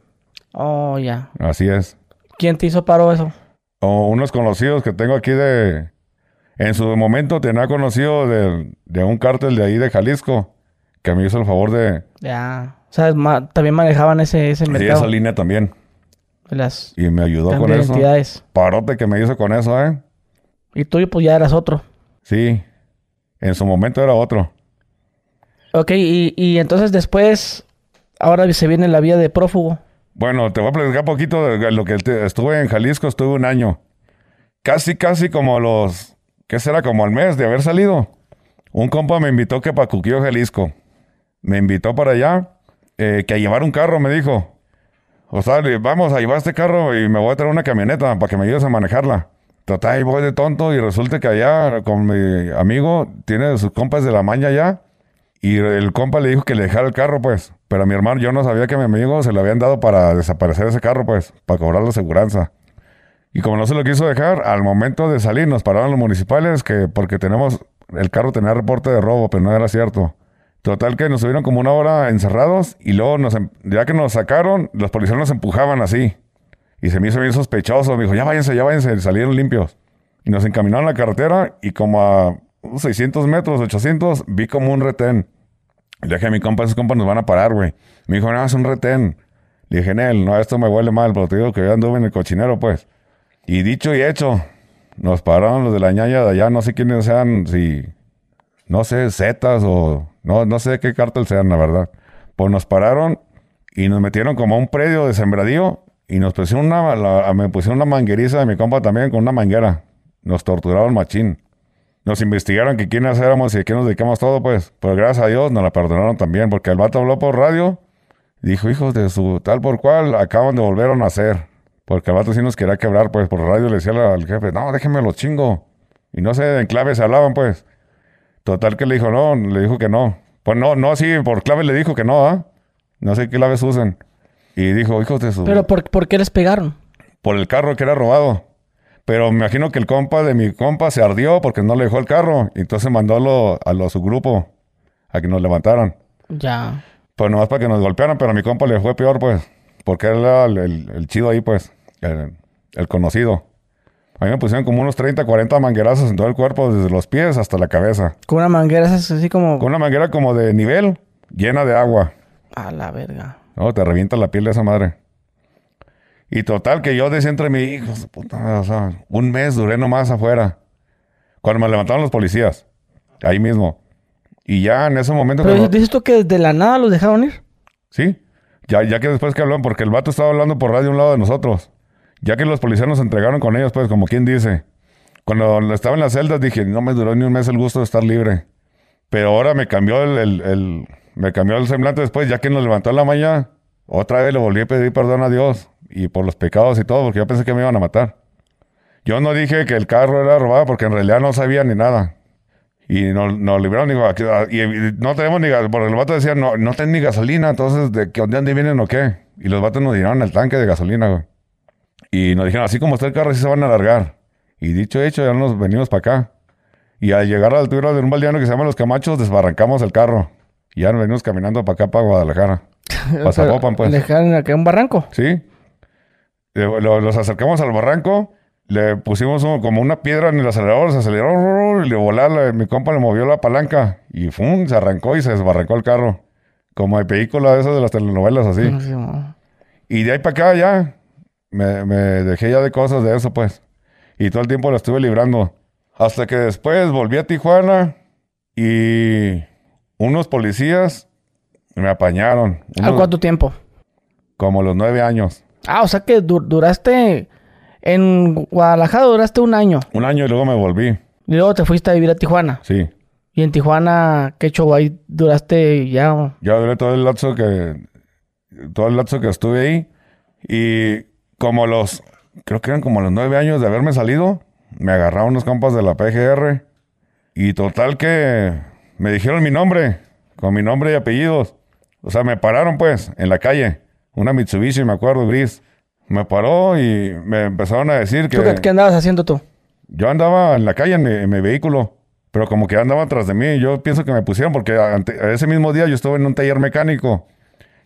Oh, ya. Así es. ¿Quién te hizo paro eso? O unos conocidos que tengo aquí de... En su momento tenía conocido de, de un cártel de ahí de Jalisco. Que me hizo el favor de... Ya. O sea, ma- también manejaban ese, ese Sí, mercado. esa línea también. las Y me ayudó con eso. Parote que me hizo con eso, ¿eh? Y tú, pues ya eras otro. Sí. En su momento era otro. Ok, y, y entonces después, ahora se viene la vía de prófugo. Bueno, te voy a platicar poquito de lo que te- estuve en Jalisco, estuve un año. Casi, casi como los, ¿qué será? Como al mes de haber salido. Un compa me invitó que para Cuquillo, Jalisco. Me invitó para allá, eh, que a llevar un carro, me dijo. O sea, le- vamos a llevar este carro y me voy a traer una camioneta para que me ayudes a manejarla. Total, voy de tonto y resulta que allá con mi amigo tiene sus compas de la maña allá. Y el compa le dijo que le dejara el carro, pues. Pero a mi hermano, yo no sabía que mi amigo se lo habían dado para desaparecer ese carro, pues. Para cobrar la aseguranza. Y como no se lo quiso dejar, al momento de salir nos pararon los municipales que porque tenemos... El carro tenía reporte de robo, pero no era cierto. Total que nos tuvieron como una hora encerrados y luego nos, em- ya que nos sacaron, los policías nos empujaban así. Y se me hizo bien sospechoso. Me dijo, ya váyanse, ya váyanse. Salieron limpios. Y nos encaminaron a la carretera y como a unos 600 metros, 800, vi como un retén. Le dije a mi compa, esos compas nos van a parar, güey. Me dijo, no, es un retén. Le dije, Nel, no, esto me huele mal, pero te digo que yo anduve en el cochinero, pues. Y dicho y hecho, nos pararon los de la ñaña de allá, no sé quiénes sean, si, no sé, Zetas o, no, no sé qué cártel sean, la verdad. Pues nos pararon y nos metieron como a un predio de sembradío y nos pusieron una, me pusieron una mangueriza de mi compa también con una manguera. Nos torturaron machín. Nos investigaron que quiénes éramos y a qué nos dedicamos todo, pues. Pero gracias a Dios nos la perdonaron también, porque el vato habló por radio. Dijo, hijos de su tal por cual, acaban de volver a nacer. Porque el vato sí nos quería quebrar, pues. Por radio le decía al jefe, no, déjenme los chingo. Y no sé, en clave se hablaban, pues. Total que le dijo, no, le dijo que no. Pues no, no, sí, por clave le dijo que no, ¿ah? No sé qué claves usan. Y dijo, hijos de su... ¿Pero por, por qué les pegaron? Por el carro que era robado. Pero me imagino que el compa de mi compa se ardió porque no le dejó el carro. Y entonces mandó a, lo, a lo- su grupo a que nos levantaran. Ya. Pues nomás para que nos golpearan, pero a mi compa le fue peor, pues. Porque él era el, el- el chido ahí, pues. El, el conocido. A mí me pusieron como unos 30, 40 manguerazos en todo el cuerpo, desde los pies hasta la cabeza. Con una manguera así como... Con una manguera como de nivel, llena de agua. A la verga. No, te revienta la piel de esa madre. Y total, que yo decía entre mis hijos, de puta, o sea, un mes duré nomás afuera. Cuando me levantaron los policías. Ahí mismo. Y ya en ese momento... Pero cuando- dices tú que desde la nada los dejaron ir. Sí. Ya, ya que después que hablaron, porque el vato estaba hablando por radio a un lado de nosotros. Ya que los policías nos entregaron con ellos, pues, como quien dice. Cuando estaba en las celdas dije, no me duró ni un mes el gusto de estar libre. Pero ahora me cambió el, el- me cambió el semblante después, ya que nos levantó en la mañana. Otra vez le volví a pedir perdón a Dios. Y por los pecados y todo, porque yo pensé que me iban a matar. Yo no dije que el carro era robado porque en realidad no sabía ni nada. Y nos, nos libraron, digo, aquí- y, no tenemos ni gas, porque el vato decía, no, no ni gasolina, entonces, ¿de, qué, ¿de dónde vienen o qué? Y los vatos nos dieron el tanque de gasolina, güey. Y nos dijeron, así como está el carro, así se van a alargar. Y dicho hecho, ya nos venimos para acá. Y al llegar a la altura de un baldeano que se llama Los Camachos, desbarrancamos el carro. Y ya nos venimos caminando para acá, para Guadalajara. Para Zapopan, pues. ¿Le dejaron acá un barranco? Sí. Los acercamos al barranco, le pusimos como una piedra en el acelerador, se aceleró y le voló, mi compa le movió la palanca y ¡fum! se arrancó y se desbarrancó el carro. Como de película de esas de las telenovelas así. Sí. Y de ahí para acá ya me, me dejé ya de cosas de eso, pues. Y todo el tiempo la estuve librando. Hasta que después volví a Tijuana y unos policías me apañaron. ¿Al Unos- cuánto tiempo? Como los nueve años. Ah, o sea que du- duraste... En Guadalajara duraste un año. Un año y luego me volví. Y luego te fuiste a vivir a Tijuana. Sí. Y en Tijuana, ¿qué show ahí duraste ya? Yo duré todo el lapso que... Todo el lapso que estuve ahí. Y como los... Creo que eran como los nueve años de haberme salido. Me agarraron unos compas de la PGR. Y total que... Me dijeron mi nombre. Con mi nombre y apellidos. O sea, me pararon pues en la calle. Una Mitsubishi, me acuerdo, gris. Me paró y me empezaron a decir que... ¿Tú qué, andabas haciendo tú? Yo andaba en la calle en mi, en mi vehículo, pero como que andaban atrás de mí. Yo pienso que me pusieron porque ante- ese mismo día yo estuve en un taller mecánico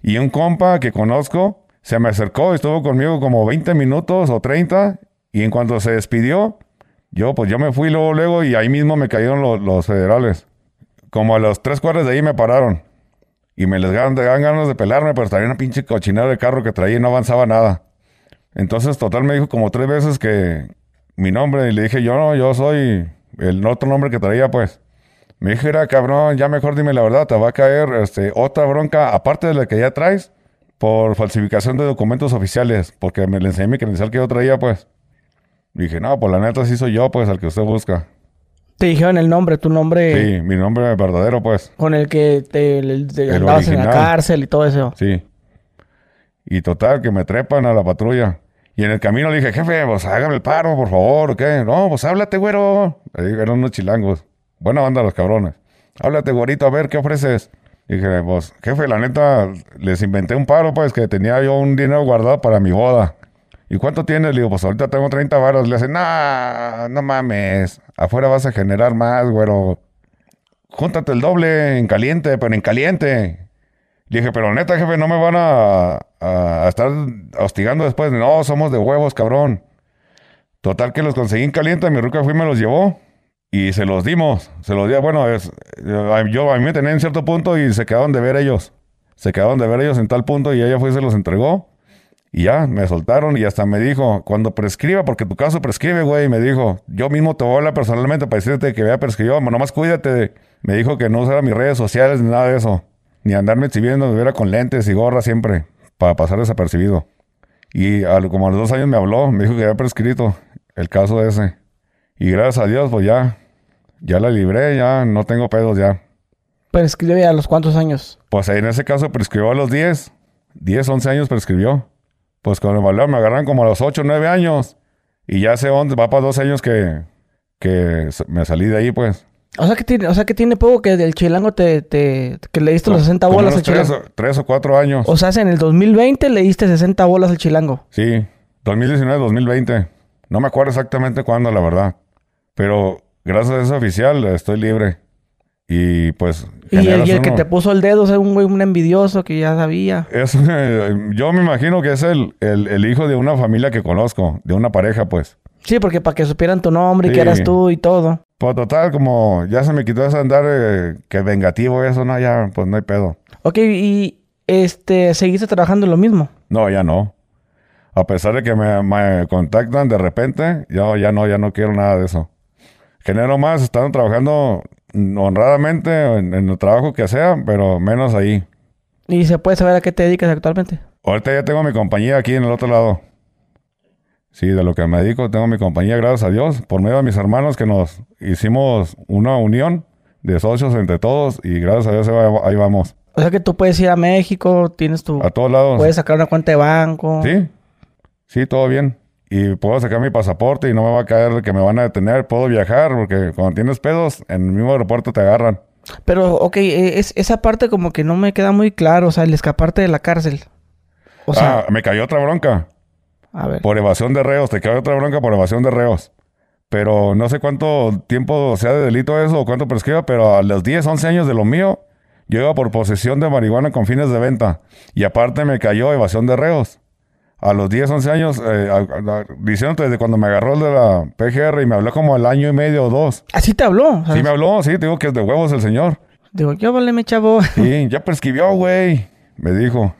y un compa que conozco se me acercó estuvo conmigo como 20 minutos o 30 y en cuanto se despidió, yo pues yo me fui luego, luego y ahí mismo me cayeron los, federales. Como a los tres cuadras de ahí me pararon y me les daban, ganas de pelarme, pero traía una pinche cochinera de carro que traía y no avanzaba nada. Entonces, total, me dijo como tres veces que mi nombre y le dije, yo no, yo soy el otro nombre que traía, pues. Me dijo, era cabrón, ya mejor dime la verdad, te va a caer este, otra bronca, aparte de la que ya traes, por falsificación de documentos oficiales, porque me le enseñé mi credencial que yo traía, pues. Dije, no, pues la neta sí soy yo, pues, al que usted busca. Te dijeron el nombre, tu nombre Sí, mi nombre verdadero, pues. con el que te, te en la cárcel y todo eso. Sí. Y total, que me trepan a la patrulla. Y en el camino le dije, jefe, pues hágame el paro, por favor, ¿o qué? No, pues háblate, güero. Ahí eran unos chilangos. Buena banda los cabrones. Háblate, güerito, a ver, ¿qué ofreces? Dije, pues, jefe, la neta, les inventé un paro, pues, que tenía yo un dinero guardado para mi boda. ¿Y cuánto tienes? Le digo, pues ahorita tengo 30 varos. Le hace, no, no mames. Afuera vas a generar más, güero. Júntate el doble en caliente, pero en caliente. Le dije, pero neta, jefe, no me van a, estar hostigando después. No, somos de huevos, cabrón. Total que los conseguí en caliente, mi ruca fue y me los llevó. Y se los dimos. Se los di, bueno, eh, yo a mí me tenían en cierto punto y se quedaron de ver ellos. Se quedaron de ver ellos en tal punto y ella fue y se los entregó. Y ya, me soltaron y hasta me dijo, cuando prescriba, porque tu caso prescribe, güey, me dijo, yo mismo te voy a hablar personalmente para decirte que vea prescribió, nomás cuídate. Me dijo que no usara mis redes sociales ni nada de eso. Ni andarme exhibiendo, me viera con lentes y gorra siempre, para pasar desapercibido. Y como a los dos años me habló, me dijo que había prescrito el caso ese. Y gracias a Dios, pues ya, ya la libré, ya no tengo pedos ya. Pero escribe a los cuántos años. Pues en ese caso prescribió a los 10. 10, 11 años prescribió. Pues con el valor me agarran como a los 8, 9 años. Y ya hace 11, va para 12 años que, que me salí de ahí, pues. O sea que tiene, o sea que tiene poco que del chilango te, te que le diste los 60 Como bolas al tres, chilango. tres o cuatro años. O sea, en el 2020 le diste 60 bolas al chilango. Sí, 2019-2020. No me acuerdo exactamente cuándo, la verdad. Pero gracias a ese oficial estoy libre. Y pues... Y el, generas y el que te puso el dedo, sea, un güey, un envidioso que ya sabía. Es, yo me imagino que es el, el, el hijo de una familia que conozco, de una pareja, pues. Sí, porque para que supieran tu nombre y que eras tú y todo. Pues total, como ya se me quitó ese andar eh, que vengativo eso, no, ya, pues no hay pedo. Ok, y este, seguiste trabajando lo mismo. No, ya no. A pesar de que me, me contactan de repente, yo ya no, ya no quiero nada de eso. Genero más estando trabajando honradamente en, en el trabajo que sea, pero menos ahí. Y se puede saber a qué te dedicas actualmente. Ahorita ya tengo mi compañía aquí en el otro lado. Sí, de lo que me dedico, tengo mi compañía, gracias a Dios, por medio de mis hermanos que nos hicimos una unión de socios entre todos y gracias a Dios ahí vamos. O sea que tú puedes ir a México, tienes tu... A todos lados. Puedes sacar una cuenta de banco. Sí, sí, todo bien. Y puedo sacar mi pasaporte y no me va a caer que me van a detener. Puedo viajar porque cuando tienes pedos, en el mismo aeropuerto te agarran. Pero, ok, eh, es, esa parte como que no me queda muy claro. O sea, el escaparte de la cárcel. O sea, ah, me cayó otra bronca a ver. por evasión de reos. Te cayó otra bronca por evasión de reos. Pero no sé cuánto tiempo sea de delito eso o cuánto prescriba, pero a los 10, 11 años de lo mío, yo iba por posesión de marihuana con fines de venta. Y aparte me cayó evasión de reos. A los 10, 11 años, eh, a- a- diciéndote desde cuando me agarró el de la PGR y me habló como al año y medio o dos. Así te habló. sea, Sí me habló, sí, te digo que es de huevos el señor. Digo, yo vale, mi chavo. Sí, ya prescribió, güey. Me dijo.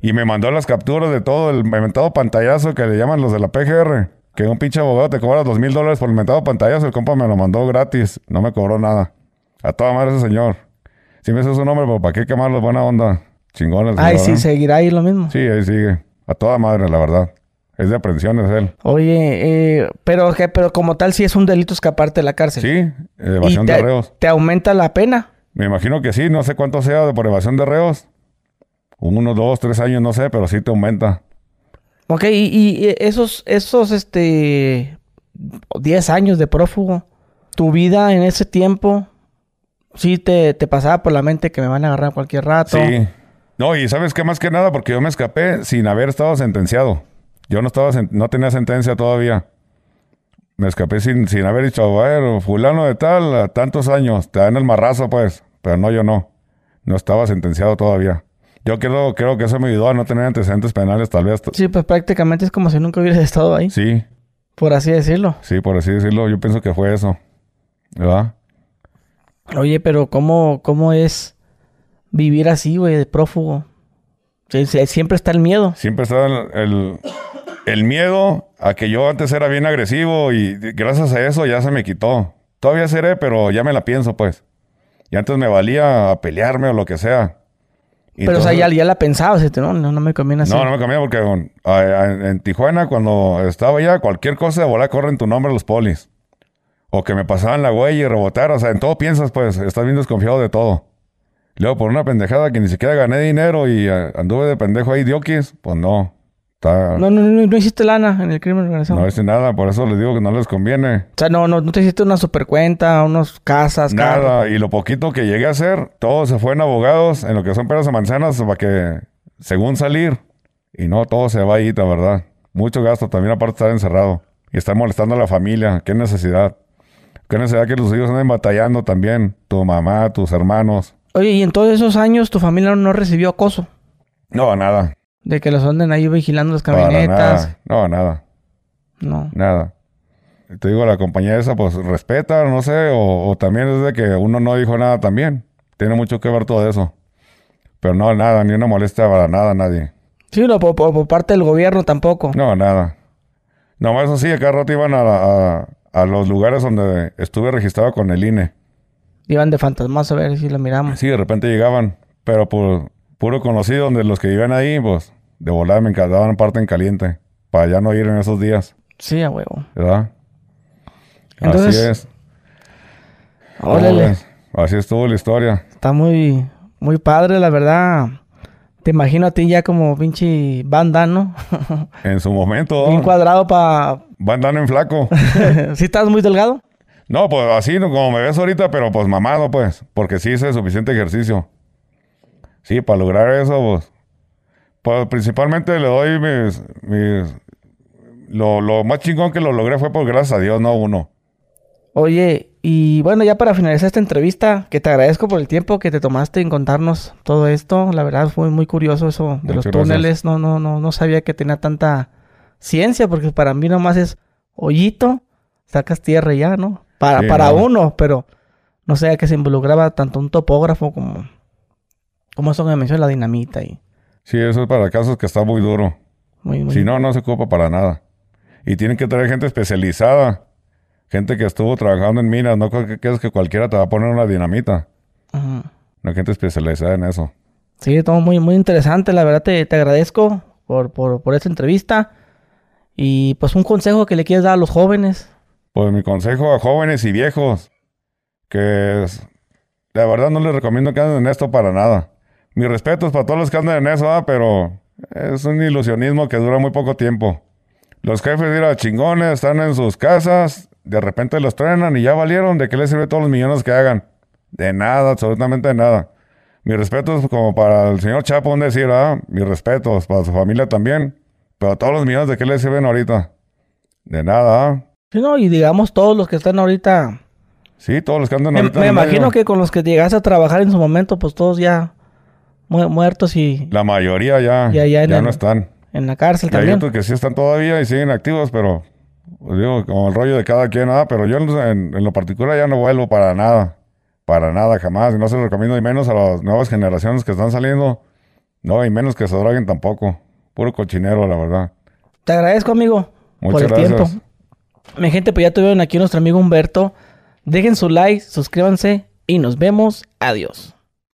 Y me mandó las capturas de todo el inventado pantallazo que le llaman los de la PGR. Que un pinche abogado te cobra dos mil dólares por el inventado pantallazo. El compa me lo mandó gratis. No me cobró nada. A toda madre ese señor. Sí me hizo su nombre, pero ¿para qué quemarlo? Buena onda. Chingones. Ay, sí, seguirá ahí lo mismo. Sí, ahí sigue. A toda madre, la verdad. Es de aprehensiones él. Oye, eh, pero, pero como tal, sí es un delito escaparte de la cárcel. Sí, ¿Y evasión te, de reos. te aumenta la pena? Me imagino que sí, no sé cuánto sea de por evasión de reos. Uno, dos, tres años, no sé, pero sí te aumenta. Ok, y, y esos, esos, este, 10 años de prófugo, tu vida en ese tiempo, sí te, te pasaba por la mente que me van a agarrar cualquier rato. Sí. No, y sabes qué más que nada, porque yo me escapé sin haber estado sentenciado. Yo no estaba, no tenía sentencia todavía. Me escapé sin, sin haber dicho, a ver, fulano de tal, a tantos años, te dan el marrazo, pues. Pero no, yo no. No estaba sentenciado todavía. Yo creo, creo que eso me ayudó a no tener antecedentes penales, tal vez. Sí, pues prácticamente es como si nunca hubieras estado ahí, Sí, por así decirlo. sí, por así decirlo. Yo pienso que fue eso. ¿Verdad? Oye, pero ¿cómo, cómo es vivir así, güey, de prófugo? Siempre está el miedo. Siempre está el, el, el miedo a que yo antes era bien agresivo y gracias a eso ya se me quitó. Todavía seré, pero ya me la pienso, pues. Y antes me valía a pelearme o lo que sea. Y Pero, o sea, ya, la pensabas, este, no, no, no me conviene así. No, no me cambié porque um, a- a- en Tijuana, cuando estaba allá, cualquier cosa de volar corre en tu nombre los polis. O que me pasaban la huella y rebotar. O sea, en todo piensas, pues, estás bien desconfiado de todo. Luego, por una pendejada que ni siquiera gané dinero y eh, anduve de pendejo ahí, diokis, pues no. Está, No, no, no, no hiciste lana en el crimen organizado. no hice nada, por eso les digo que no les conviene. O sea, no, no, no te hiciste una super cuenta, unas casas, carros. Nada. Y lo poquito que llegué a hacer, todo se fue en abogados, en lo que son peras de manzanas, para que, según salir, y no, todo se va ahí, la verdad. Mucho gasto también, aparte de estar encerrado. Y estar molestando a la familia. ¿Qué necesidad? ¿Qué necesidad que los hijos anden batallando también? Tu mamá, tus hermanos. Oye, y en todos esos años tu familia no recibió acoso. No, nada. De que los anden ahí vigilando las camionetas. nada. No, nada. No. Nada. Te digo, la compañía esa, pues respeta, no sé, o, o también es de que uno no dijo nada también. Tiene mucho que ver todo eso. Pero no, nada, ni una molestia para nada, nadie. Sí, no, por, por- por parte del gobierno tampoco. No, nada. Nomás eso sí, acá rato iban a, a, a los lugares donde estuve registrado con el INE. Iban de fantasmas a ver si lo miramos. Sí, de repente llegaban, pero por puro conocido, donde los que vivían ahí, pues, de volada me encantaban parte en caliente, para ya no ir en esos días, Sí, a huevo. ¿verdad? Entonces, Así es. ¿Cómo Órale. Así estuvo la historia. Está muy, muy padre, la verdad. Te imagino a ti ya como pinche banda, ¿no? En su momento, Bien cuadrado para... van dando en flaco. ¿Sí estás muy delgado? No, pues así ¿no? como me ves ahorita, pero pues mamado, pues, porque sí hice suficiente ejercicio. Sí, para lograr eso, pues, pues principalmente le doy mis, mis lo, lo más chingón que lo logré fue por gracias a Dios, no uno. Oye, y bueno, ya para finalizar esta entrevista, que te agradezco por el tiempo que te tomaste en contarnos todo esto. La verdad fue muy curioso eso de los túneles. No, no, no, no sabía que tenía tanta ciencia, porque para mí nomás es hoyito, sacas tierra y ya, ¿no? Para, Sí, para no. uno, pero no sabía que se involucraba tanto un topógrafo como, como eso que me mencionó la dinamita y Sí, eso es para casos que está muy duro. muy, muy. Si no, no se ocupa para nada. Y tienen que traer gente especializada. Gente que estuvo trabajando en minas. No creo que que cualquiera te va a poner una dinamita. Ujú. No gente especializada en eso. Sí, todo muy, muy interesante. La verdad te, te agradezco por, por, por esta entrevista. Y pues un consejo que le quieres dar a los jóvenes. Pues mi consejo a jóvenes y viejos, que la verdad no les recomiendo que anden en esto para nada. Mis respetos para todos los que andan en eso, ah, pero es un ilusionismo que dura muy poco tiempo. Los jefes, mira, chingones, están en sus casas, de repente los trenan y ya valieron. ¿De qué les sirve todos los millones que hagan? De nada, absolutamente de nada. Mis respetos como para el señor Chapo, un decir, ah, mis respetos para su familia también. Pero todos los millones, ¿de qué les sirven ahorita? De nada, ah. Sí, no, y digamos todos los que están ahorita. Sí, todos los que andan Me, ahorita me el imagino medio. que con los que llegaste a trabajar en su momento, pues todos ya mu- muertos y La mayoría ya, Ya- ya el- no están. en la cárcel Y hay también. otros que sí están todavía y siguen activos, pero pues digo, como el rollo de cada quien, nada. Pero yo en, en lo particular ya no vuelvo para nada. Para nada, jamás. Y no se lo recomiendo, y menos a las nuevas generaciones que están saliendo. No, y menos que se droguen tampoco. Puro cochinero, la verdad. Te agradezco, amigo, por Muchas el gracias. tiempo. Mi gente, pues ya tuvieron aquí a nuestro amigo Humberto. Dejen su like, suscríbanse y nos vemos. Adiós.